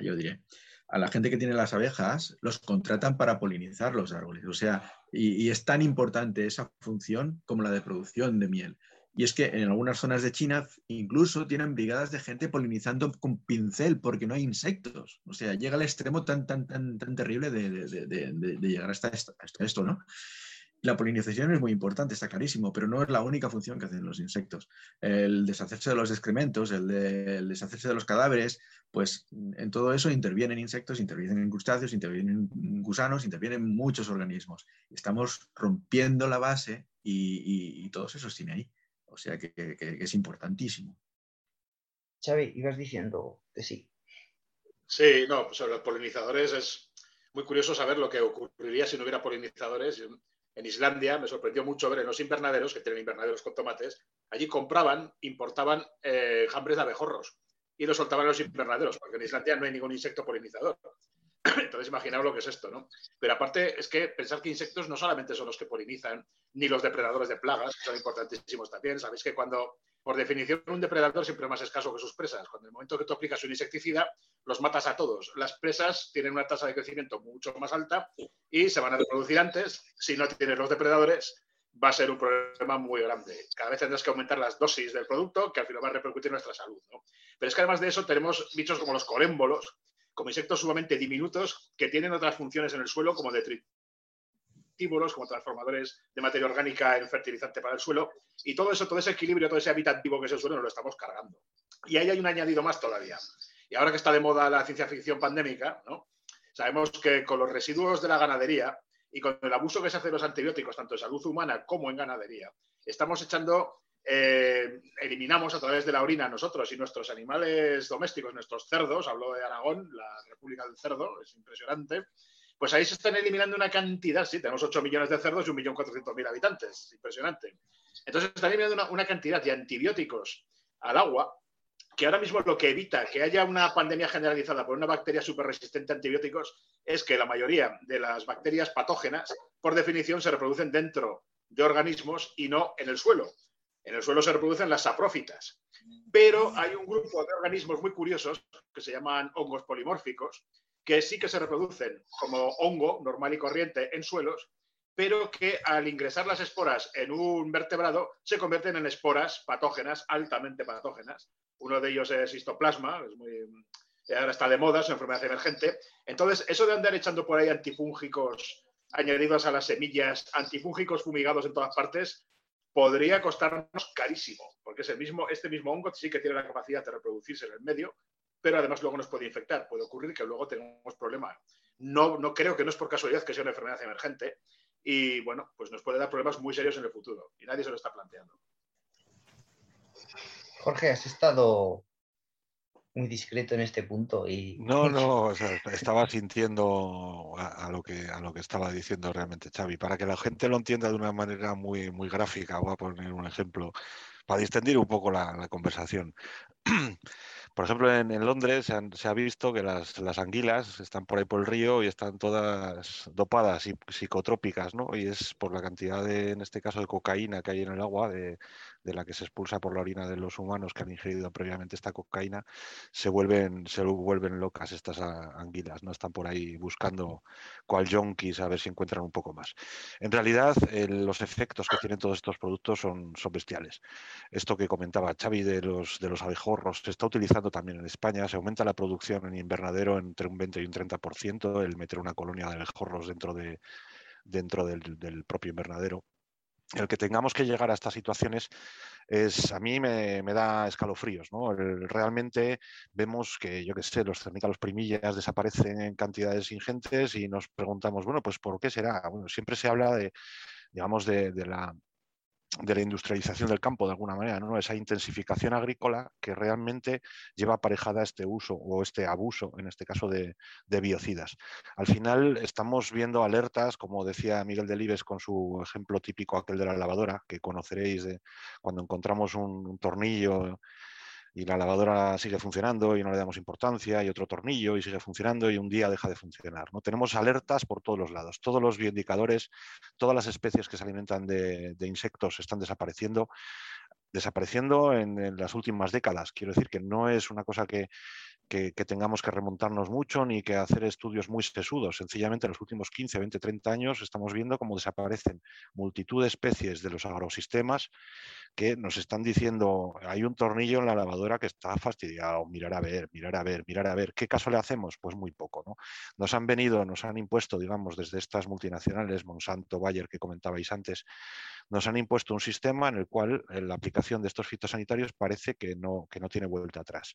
yo diré, a la gente que tiene las abejas, los contratan para polinizar los árboles. O sea, y, es tan importante esa función como la de producción de miel. Y es que en algunas zonas de China incluso tienen brigadas de gente polinizando con pincel porque no hay insectos. O sea, llega al extremo tan, tan, tan, tan terrible de, llegar hasta esto, ¿no? La polinización es muy importante, está clarísimo, pero no es la única función que hacen los insectos. El deshacerse de los excrementos, el, deshacerse de los cadáveres, pues en todo eso intervienen insectos, intervienen crustáceos, intervienen gusanos, intervienen muchos organismos. Estamos rompiendo la base y, todo eso tiene ahí. O sea que, es importantísimo.
Xavi, ibas diciendo que sí.
Sí, no, sobre los polinizadores es muy curioso saber lo que ocurriría si no hubiera polinizadores en Islandia me sorprendió mucho ver en los invernaderos, que tienen invernaderos con tomates, allí compraban, importaban eh, jambres de abejorros y los soltaban en los invernaderos, porque en Islandia no hay ningún insecto polinizador. Entonces, imaginaos lo que es esto, ¿no? Pero aparte, es que pensar que insectos no solamente son los que polinizan, ni los depredadores de plagas, que son importantísimos también. Sabéis que cuando, por definición, un depredador siempre es más escaso que sus presas. Cuando en el momento que tú aplicas un insecticida, los matas a todos. Las presas tienen una tasa de crecimiento mucho más alta y se van a reproducir antes. Si no tienes los depredadores, va a ser un problema muy grande. Cada vez tendrás que aumentar las dosis del producto, que al final va a repercutir en nuestra salud. Pero es que además de eso tenemos bichos como los colémbolos, como insectos sumamente diminutos que tienen otras funciones en el suelo, como detritívoros, como transformadores de materia orgánica en fertilizante para el suelo. Y todo eso, todo ese equilibrio, todo ese hábitat vivo que es el suelo, nos lo estamos cargando. Y ahí hay un añadido más todavía. Y ahora que está de moda la ciencia ficción pandémica, sabemos que con los residuos de la ganadería y con el abuso que se hace de los antibióticos, tanto en salud humana como en ganadería, estamos echando, eh, eliminamos a través de la orina nosotros y nuestros animales domésticos, nuestros cerdos, hablo de Aragón, la República del Cerdo, es impresionante, pues ahí se están eliminando una cantidad, sí, tenemos 8 millones de cerdos y 1.400.000 habitantes, impresionante. Entonces están eliminando una cantidad de antibióticos al agua que ahora mismo lo que evita que haya una pandemia generalizada por una bacteria súper resistente a antibióticos es que la mayoría de las bacterias patógenas, por definición, se reproducen dentro de organismos y no en el suelo. En el suelo se reproducen las saprófitas. Pero hay un grupo de organismos muy curiosos que se llaman hongos polimórficos, que sí que se reproducen como hongo normal y corriente en suelos, pero que al ingresar las esporas en un vertebrado se convierten en esporas patógenas, altamente patógenas, uno de ellos es histoplasma, es muy, ahora está de moda, es una enfermedad emergente. Entonces, eso de andar echando por ahí antifúngicos añadidos a las semillas, antifúngicos fumigados en todas partes, podría costarnos carísimo, porque es mismo, este mismo hongo sí que tiene la capacidad de reproducirse en el medio, pero además luego nos puede infectar. Puede ocurrir que luego tengamos problemas. No, no creo que no es por casualidad que sea una enfermedad emergente y, bueno, pues nos puede dar problemas muy serios en el futuro y nadie se lo está planteando.
Jorge, has estado muy discreto en este punto y...
No, no, estaba sintiendo a, lo que, a lo que estaba diciendo realmente Xavi. Para que la gente lo entienda de una manera muy, muy gráfica, voy a poner un ejemplo para distender un poco la, conversación. Por ejemplo, en, Londres se, ha visto que las, anguilas están por ahí por el río y están todas dopadas y psicotrópicas, ¿no? Y es por la cantidad de, en este caso, de cocaína que hay en el agua, de, la que se expulsa por la orina de los humanos que han ingerido previamente esta cocaína, se vuelven, se vuelven locas estas anguilas, ¿no? Están por ahí buscando cual yonkis a ver si encuentran un poco más. En realidad, los efectos que tienen todos estos productos son, son bestiales. Esto que comentaba Xavi de los, de los abejorros se está utilizando también en España. Se aumenta la producción en invernadero entre un 20 y un 30%, el meter una colonia de abejorros dentro, de, dentro del, propio invernadero el que tengamos que llegar a estas situaciones es a mí me, da escalofríos. ¿no? realmente vemos que, yo qué sé, los cernícalos primillas desaparecen en cantidades ingentes y nos preguntamos, bueno, pues ¿por qué será? Bueno, siempre se habla de, digamos, de la, de la industrialización del campo de alguna manera, ¿no? esa intensificación agrícola que realmente lleva aparejada este uso o este abuso, en este caso de, biocidas. Al final estamos viendo alertas, como decía Miguel Delibes con su ejemplo típico aquel de la lavadora, que conoceréis de cuando encontramos un tornillo y la lavadora sigue funcionando y no le damos importancia, y otro tornillo y sigue funcionando y un día deja de funcionar. ¿no? Tenemos alertas por todos los lados, todos los bioindicadores, todas las especies que se alimentan de, insectos están desapareciendo desapareciendo en, las últimas décadas. Quiero decir que no es una cosa que, que, tengamos que remontarnos mucho ni que hacer estudios muy sesudos. Sencillamente en los últimos 15, 20, 30 años estamos viendo cómo desaparecen multitud de especies de los agrosistemas que nos están diciendo hay un tornillo en la lavadora que está fastidiado, mirar a ver, mirar a ver, mirar a ver. ¿Qué caso le hacemos? Pues muy poco. ¿no? Nos han venido, nos han impuesto, digamos, desde estas multinacionales, Monsanto, Bayer, que comentabais antes, nos han impuesto un sistema en el cual eh, la aplicación de estos fitosanitarios parece que no, que no tiene vuelta atrás.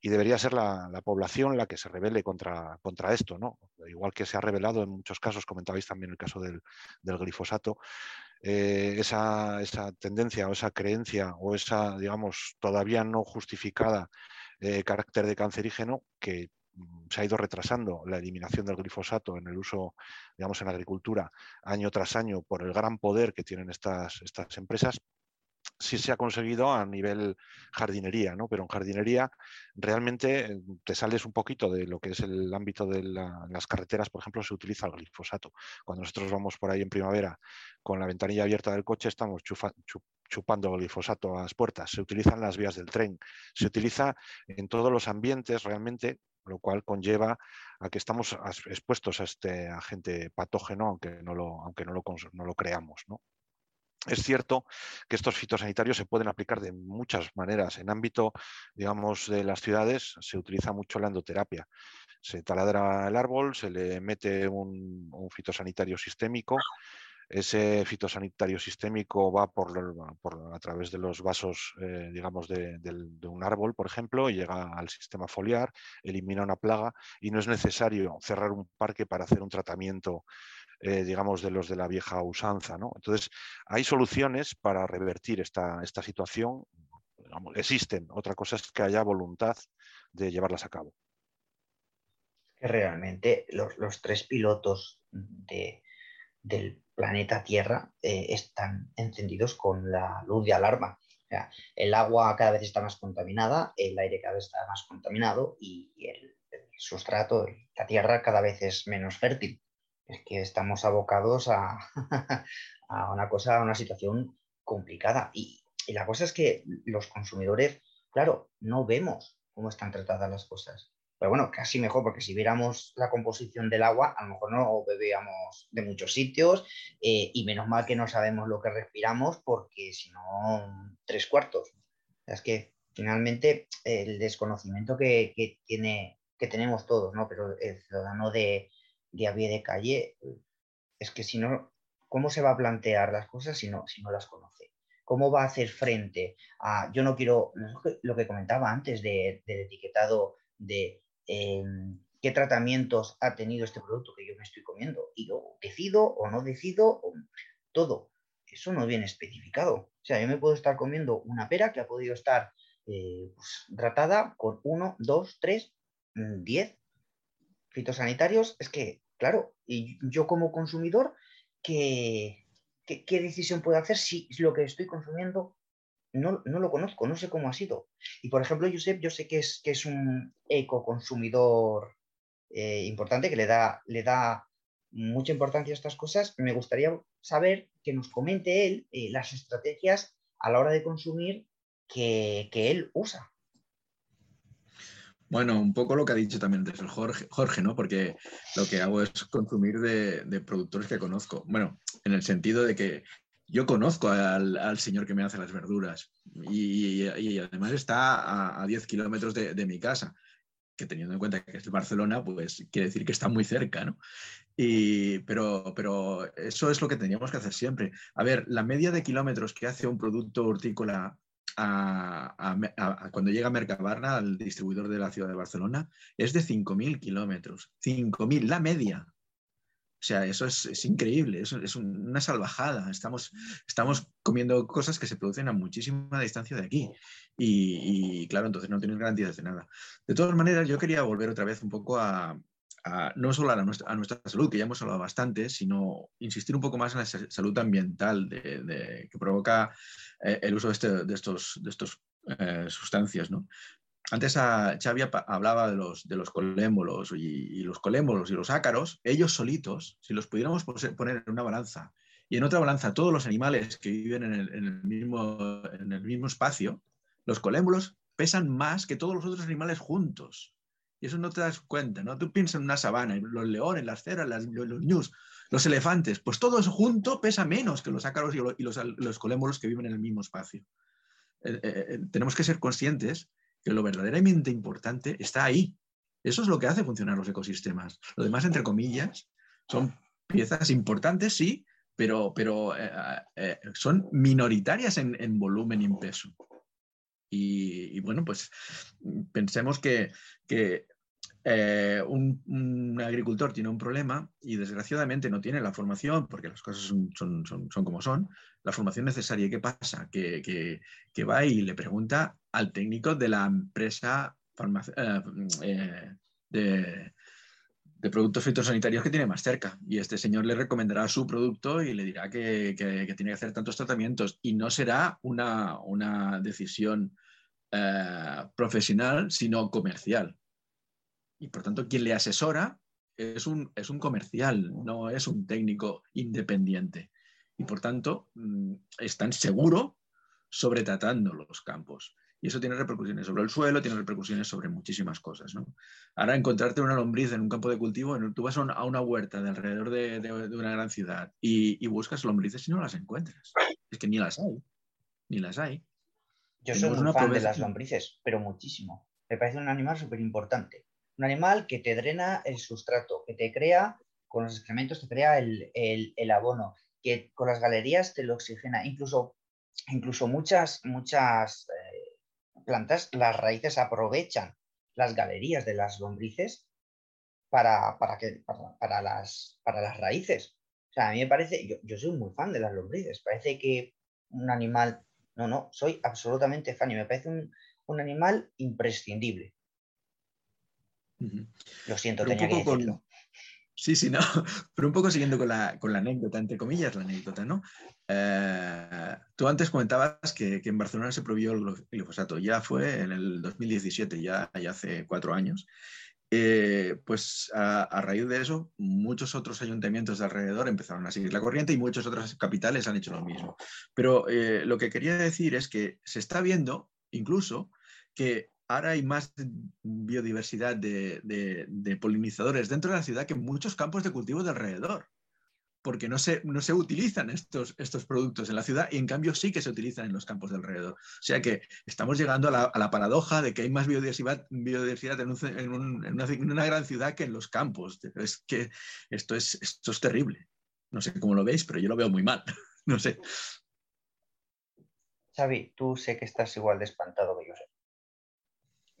Y debería ser la, población la que se revele contra, contra esto, ¿no? Igual que se ha revelado en muchos casos, comentabais también el caso del, glifosato, eh, esa, esa, tendencia o esa creencia o esa, digamos, todavía no justificada eh, carácter de cancerígeno que se ha ido retrasando la eliminación del glifosato en el uso, digamos, en la agricultura año tras año por el gran poder que tienen estas, estas empresas, sí se ha conseguido a nivel jardinería, ¿no? Pero en jardinería realmente eh, te sales un poquito de lo que es el ámbito de las carreteras, por ejemplo, se utiliza el glifosato. Cuando nosotros vamos por ahí en primavera con la ventanilla abierta del coche, estamos chupando glifosato a las puertas. Se utiliza en las vías del tren, se utiliza en todos los ambientes realmente lo cual conlleva a que estamos expuestos a este agente patógeno, aunque no lo, aunque no lo, no lo creamos. ¿no? Es cierto que estos fitosanitarios se pueden aplicar de muchas maneras. En ámbito, digamos, de las ciudades se utiliza mucho la endoterapia. Se taladra el árbol, se le mete un fitosanitario sistémico ese fitosanitario sistémico va por, a través de los vasos, eh, digamos, de, un árbol, por ejemplo, y llega al sistema foliar, elimina una plaga y no es necesario cerrar un parque para hacer un tratamiento, eh, digamos, de los de la vieja usanza. ¿no? Entonces, hay soluciones para revertir esta, situación. existen. Otra cosa es que haya voluntad de llevarlas a cabo.
Realmente los tres pilotos de, del planeta Tierra eh, están encendidos con la luz de alarma. el agua cada vez está más contaminada, el aire cada vez está más contaminado y el, sustrato, la Tierra cada vez es menos fértil. Es que estamos abocados a, una cosa, a una situación complicada. Y la cosa es que los consumidores, claro, no vemos cómo están tratadas las cosas. Pero bueno, casi mejor, porque si viéramos la composición del agua, a lo mejor no bebíamos de muchos sitios eh, y menos mal que no sabemos lo que respiramos, porque si no, tres cuartos. Es que finalmente el desconocimiento que, tiene, que tenemos todos, ¿no? Pero el ciudadano de, de a pie de calle, es que si no, ¿cómo se va a plantear las cosas si no, si no las conoce? ¿Cómo va a hacer frente a, yo no quiero, lo que comentaba antes del etiquetado de Em, qué tratamientos ha tenido este producto que yo me estoy comiendo. Y yo decido o no decido, todo. Eso no viene especificado. O sea, yo me puedo estar comiendo una pera que ha podido estar eh, pues, tratada con uno, dos, tres, mm, diez fitosanitarios. Es que, claro, y yo como consumidor, ¿qué, qué, decisión puedo hacer si lo que estoy consumiendo no, lo conozco, no sé cómo ha sido. Y por ejemplo, Josep, yo sé que es, que es un ecoconsumidor eh, importante, que le da, le da mucha importancia a estas cosas. Me gustaría saber que nos comente él eh, las estrategias a la hora de consumir que, él usa.
Bueno, un poco lo que ha dicho también Jorge, Jorge, ¿no? Porque lo que hago es consumir de, de, productores que conozco. Bueno, en el sentido de que yo conozco al, señor que me hace las verduras y, además está a, 10 kilómetros de, mi casa, que teniendo en cuenta que es Barcelona, pues quiere decir que está muy cerca, ¿no? Y, pero, pero eso es lo que teníamos que hacer siempre. A ver, la media de kilómetros que hace un producto hortícola cuando llega a Mercabarna, al distribuidor de la ciudad de Barcelona, es de 5.000 kilómetros. 5.000, la media. O sea, eso es, increíble, es, es, una salvajada. Estamos, estamos comiendo cosas que se producen a muchísima distancia de aquí. Y, claro, entonces no tienes garantías de nada. De todas maneras, yo quería volver otra vez un poco a, no solo a nuestra, salud, que ya hemos hablado bastante, sino insistir un poco más en la salud ambiental de, que provoca eh, el uso de, este, de estos, de estos eh, sustancias. ¿no? Antes a Xavi hablaba de los, de los colémbolos y, los colémbolos y los ácaros, ellos solitos, si los pudiéramos poner en una balanza y en otra balanza todos los animales que viven en el, mismo, en el mismo espacio, los colémbolos pesan más que todos los otros animales juntos. Y eso no te das cuenta, ¿no? Tú piensas en una sabana, los leones, las ceras, los ñus, los elefantes, pues todo eso junto pesa menos que los ácaros y los, los colémbolos que viven en el mismo espacio. Eh, eh, eh, tenemos que ser conscientes que lo verdaderamente importante está ahí. Eso es lo que hace funcionar los ecosistemas. Lo demás, entre comillas, son piezas importantes, sí, pero, pero eh, eh, son minoritarias en, volumen y en peso. Y, bueno, pues pensemos que, eh, un, agricultor tiene un problema y desgraciadamente no tiene la formación, porque las cosas son, como son, la formación necesaria. ¿Y qué pasa? Que, que, va y le pregunta al técnico de la empresa eh, eh, de, productos fitosanitarios que tiene más cerca. Y este señor le recomendará su producto y le dirá que, tiene que hacer tantos tratamientos. Y no será una, decisión profesional, sino comercial y por tanto quien le asesora es un, es un comercial, no es un técnico independiente. Y por tanto mm, están seguro sobretratando los campos. Y eso tiene repercusiones sobre el suelo, tiene repercusiones sobre muchísimas cosas. ¿no? Ahora, encontrarte una lombriz en un campo de cultivo, tú vas a una huerta de alrededor de, una gran ciudad y, buscas lombrices y no las encuentras. Es que ni las hay. Ni las hay.
Yo soy un fan de las lombrices, pero muchísimo. Me parece un animal súper importante un animal que te drena el sustrato, que te crea, con los excrementos te crea el, abono, que con las galerías te lo oxigena. Incluso, incluso muchas, muchas eh, plantas, las raíces aprovechan las galerías de las lombrices para, para, que, para, las, para las raíces. O sea, a mí me parece, yo, yo soy muy fan de las lombrices, parece que un animal, no, no, soy absolutamente fan y me parece un, un animal imprescindible. Lo siento, tenía que decirlo.
Sí, sí, no, pero un poco siguiendo con la, anécdota, entre comillas, la anécdota, ¿no? Eh, tú antes comentabas que, en Barcelona se prohibió el glifosato, ya fue en el 2017, ya, ya hace cuatro años. Eh, pues a, raíz de eso, muchos otros ayuntamientos de alrededor empezaron a seguir la corriente y muchas otras capitales han hecho lo mismo. Pero eh, lo que quería decir es que se está viendo incluso que ahora hay más biodiversidad de, polinizadores dentro de la ciudad que en muchos campos de cultivo de alrededor, porque no se, no se utilizan estos, estos productos en la ciudad y en cambio sí que se utilizan en los campos de alrededor. O sea que estamos llegando a la, paradoja de que hay más biodiversidad, biodiversidad en, una, gran ciudad que en los campos. Es que esto es, esto es terrible. No sé cómo lo veis, pero yo lo veo muy mal. no sé.
Xavi, tú sé que estás igual de espantado que yo sé.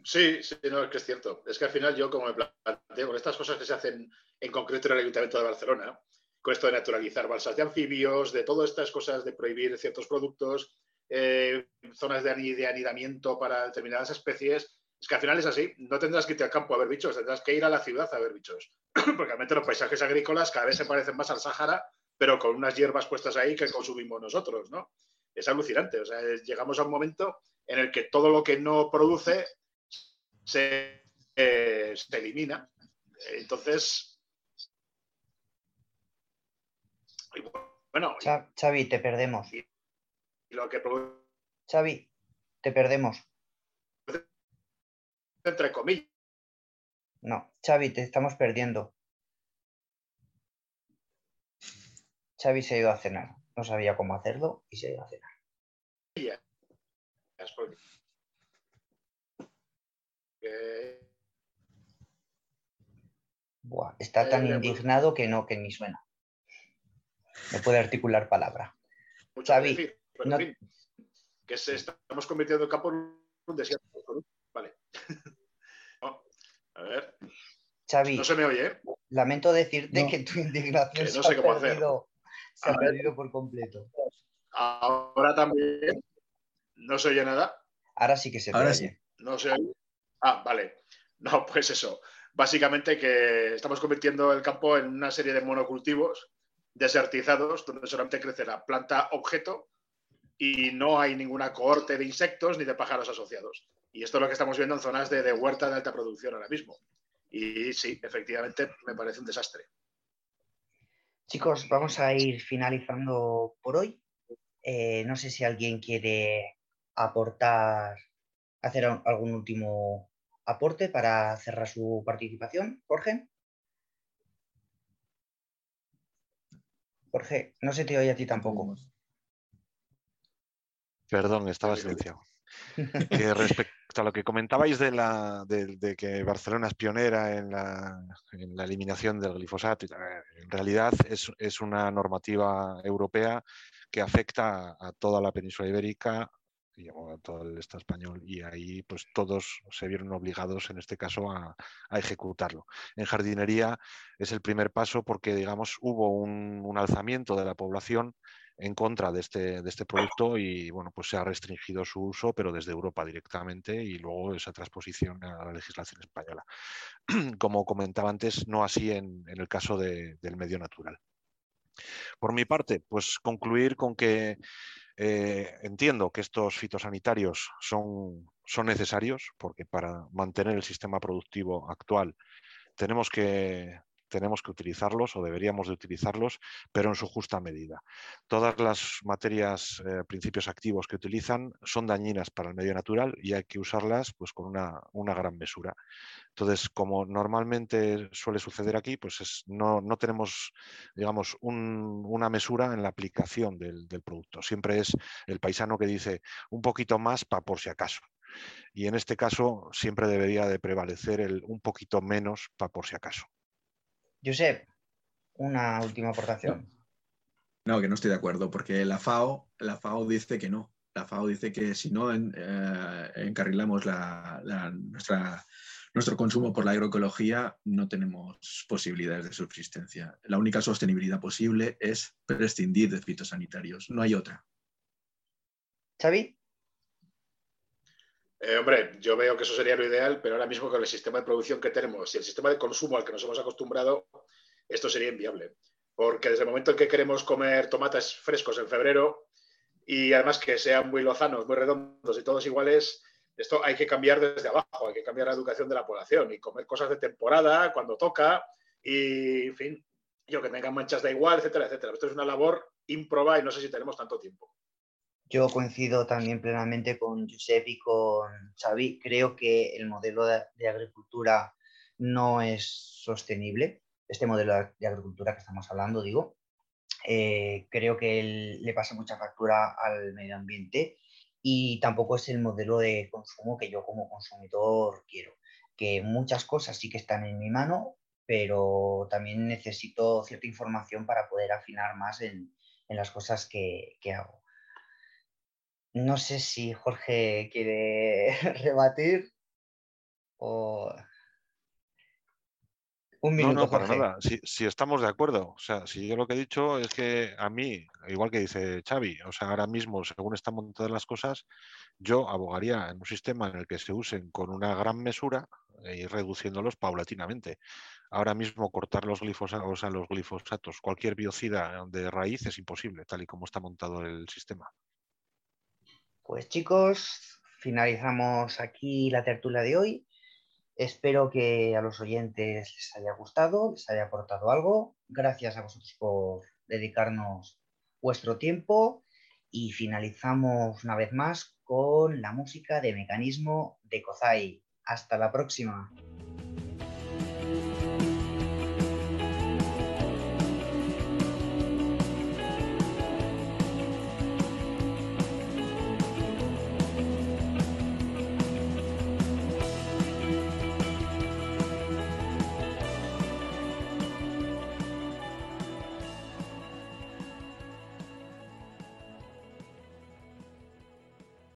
Sí, sí, no, es que es cierto. Es que al final yo, como me planteo, con estas cosas que se hacen en concreto en el Ayuntamiento de Barcelona, con esto de naturalizar balsas de anfibios, de todas estas cosas de prohibir ciertos productos, eh, zonas de, anidamiento para determinadas especies, es que al final es así. No tendrás que irte al campo a ver bichos, tendrás que ir a la ciudad a ver bichos. Porque realmente los paisajes agrícolas cada vez se parecen más al Sahara, pero con unas hierbas puestas ahí que consumimos nosotros, ¿no? es alucinante. O sea, llegamos a un momento en el que todo lo que no produce se, eh, elimina. Entonces,
bueno. Xavi, te perdemos.
lo que
Xavi, te perdemos.
Entre comillas.
No, Xavi, te estamos perdiendo. Xavi se ha ido a cenar. No sabía cómo hacerlo y se ha ido a cenar. Está tan indignado que no, que ni suena. No puede articular palabra. Xavi,
que se estamos convirtiendo el campo en un desierto. Vale. a ver.
Xavi,
no se me oye. ¿eh?
Lamento decirte que tu indignación se, ha perdido, se ha perdido por completo.
Ahora también. ¿No se oye nada?
Ahora sí que se oye.
No se oye. Ah, vale. No, pues eso. Básicamente que estamos convirtiendo el campo en una serie de monocultivos desertizados donde solamente crece la planta objeto y no hay ninguna cohorte de insectos ni de pájaros asociados. Y esto es lo que estamos viendo en zonas de, huerta de alta producción ahora mismo. Y sí, efectivamente, me parece un desastre.
Chicos, vamos a ir finalizando por hoy. Eh, no sé si alguien quiere aportar, hacer algún último aporte para cerrar su participación. Jorge. Jorge, no se te oye a ti tampoco.
Perdón, estaba silenciado. respecto a lo que comentabais de, la, de, que Barcelona es pionera en la, eliminación del glifosato, en realidad es, una normativa europea que afecta a toda la península ibérica todo el español y ahí pues todos se vieron obligados en este caso a, ejecutarlo. En jardinería es el primer paso porque digamos hubo un alzamiento de la población en contra de este, de este producto y bueno, pues se ha restringido su uso, pero desde Europa directamente y luego esa transposición a la legislación española. Como comentaba antes, no así en, el caso del medio natural. Por mi parte, pues concluir con que eh, entiendo que estos fitosanitarios son, son necesarios porque para mantener el sistema productivo actual tenemos que tenemos que utilizarlos o deberíamos de utilizarlos, pero en su justa medida. Todas las materias, eh, principios activos que utilizan son dañinas para el medio natural y hay que usarlas pues, con una, gran mesura. Entonces, como normalmente suele suceder aquí, pues no, tenemos, digamos, una mesura en la aplicación del, del producto. Siempre es el paisano que dice un poquito más para por si acaso. Y en este caso siempre debería de prevalecer el un poquito menos para por si acaso.
Josep, una última aportación.
No, que no estoy de acuerdo, porque la FAO, la FAO dice que no. La FAO dice que si no eh, encarrilamos nuestra, nuestro consumo por la agroecología, no tenemos posibilidades de subsistencia. La única sostenibilidad posible es prescindir de fitosanitarios. No hay otra.
Xavi.
Eh, hombre, yo veo que eso sería lo ideal, pero ahora mismo con el sistema de producción que tenemos y el sistema de consumo al que nos hemos acostumbrado, esto sería inviable. Porque desde el momento en que queremos comer tomates frescos en febrero y además que sean muy lozanos, muy redondos y todos iguales, esto hay que cambiar desde abajo, hay que cambiar la educación de la población y comer cosas de temporada cuando toca y, en fin, yo que tengan manchas da igual, etcétera, etcétera. Esto es una labor improba y no sé si tenemos tanto tiempo.
Yo coincido también plenamente con Josep y con Xavi. Creo que el modelo de, agricultura no es sostenible, este modelo de agricultura que estamos hablando, digo. Eh, creo que le pasa mucha factura al medio ambiente y tampoco es el modelo de consumo que yo como consumidor quiero. Que muchas cosas sí que están en mi mano, pero también necesito cierta información para poder afinar más en, las cosas que hago. No sé si Jorge quiere rebatir o...
Un minuto, no, no, para nada. Si, estamos de acuerdo. O sea, si yo lo que he dicho es que a mí, igual que dice Xavi, o sea, ahora mismo, según están montadas las cosas, yo abogaría en un sistema en el que se usen con una gran mesura e ir reduciéndolos paulatinamente. Ahora mismo cortar los glifosatos, o sea, los glifosatos, cualquier biocida de raíz es imposible, tal y como está montado el sistema.
Pues chicos, finalizamos aquí la tertulia de hoy. Espero que a los oyentes les haya gustado, les haya aportado algo. Gracias a vosotros por dedicarnos vuestro tiempo y finalizamos una vez más con la música de mecanismo de Kozai. Hasta la próxima.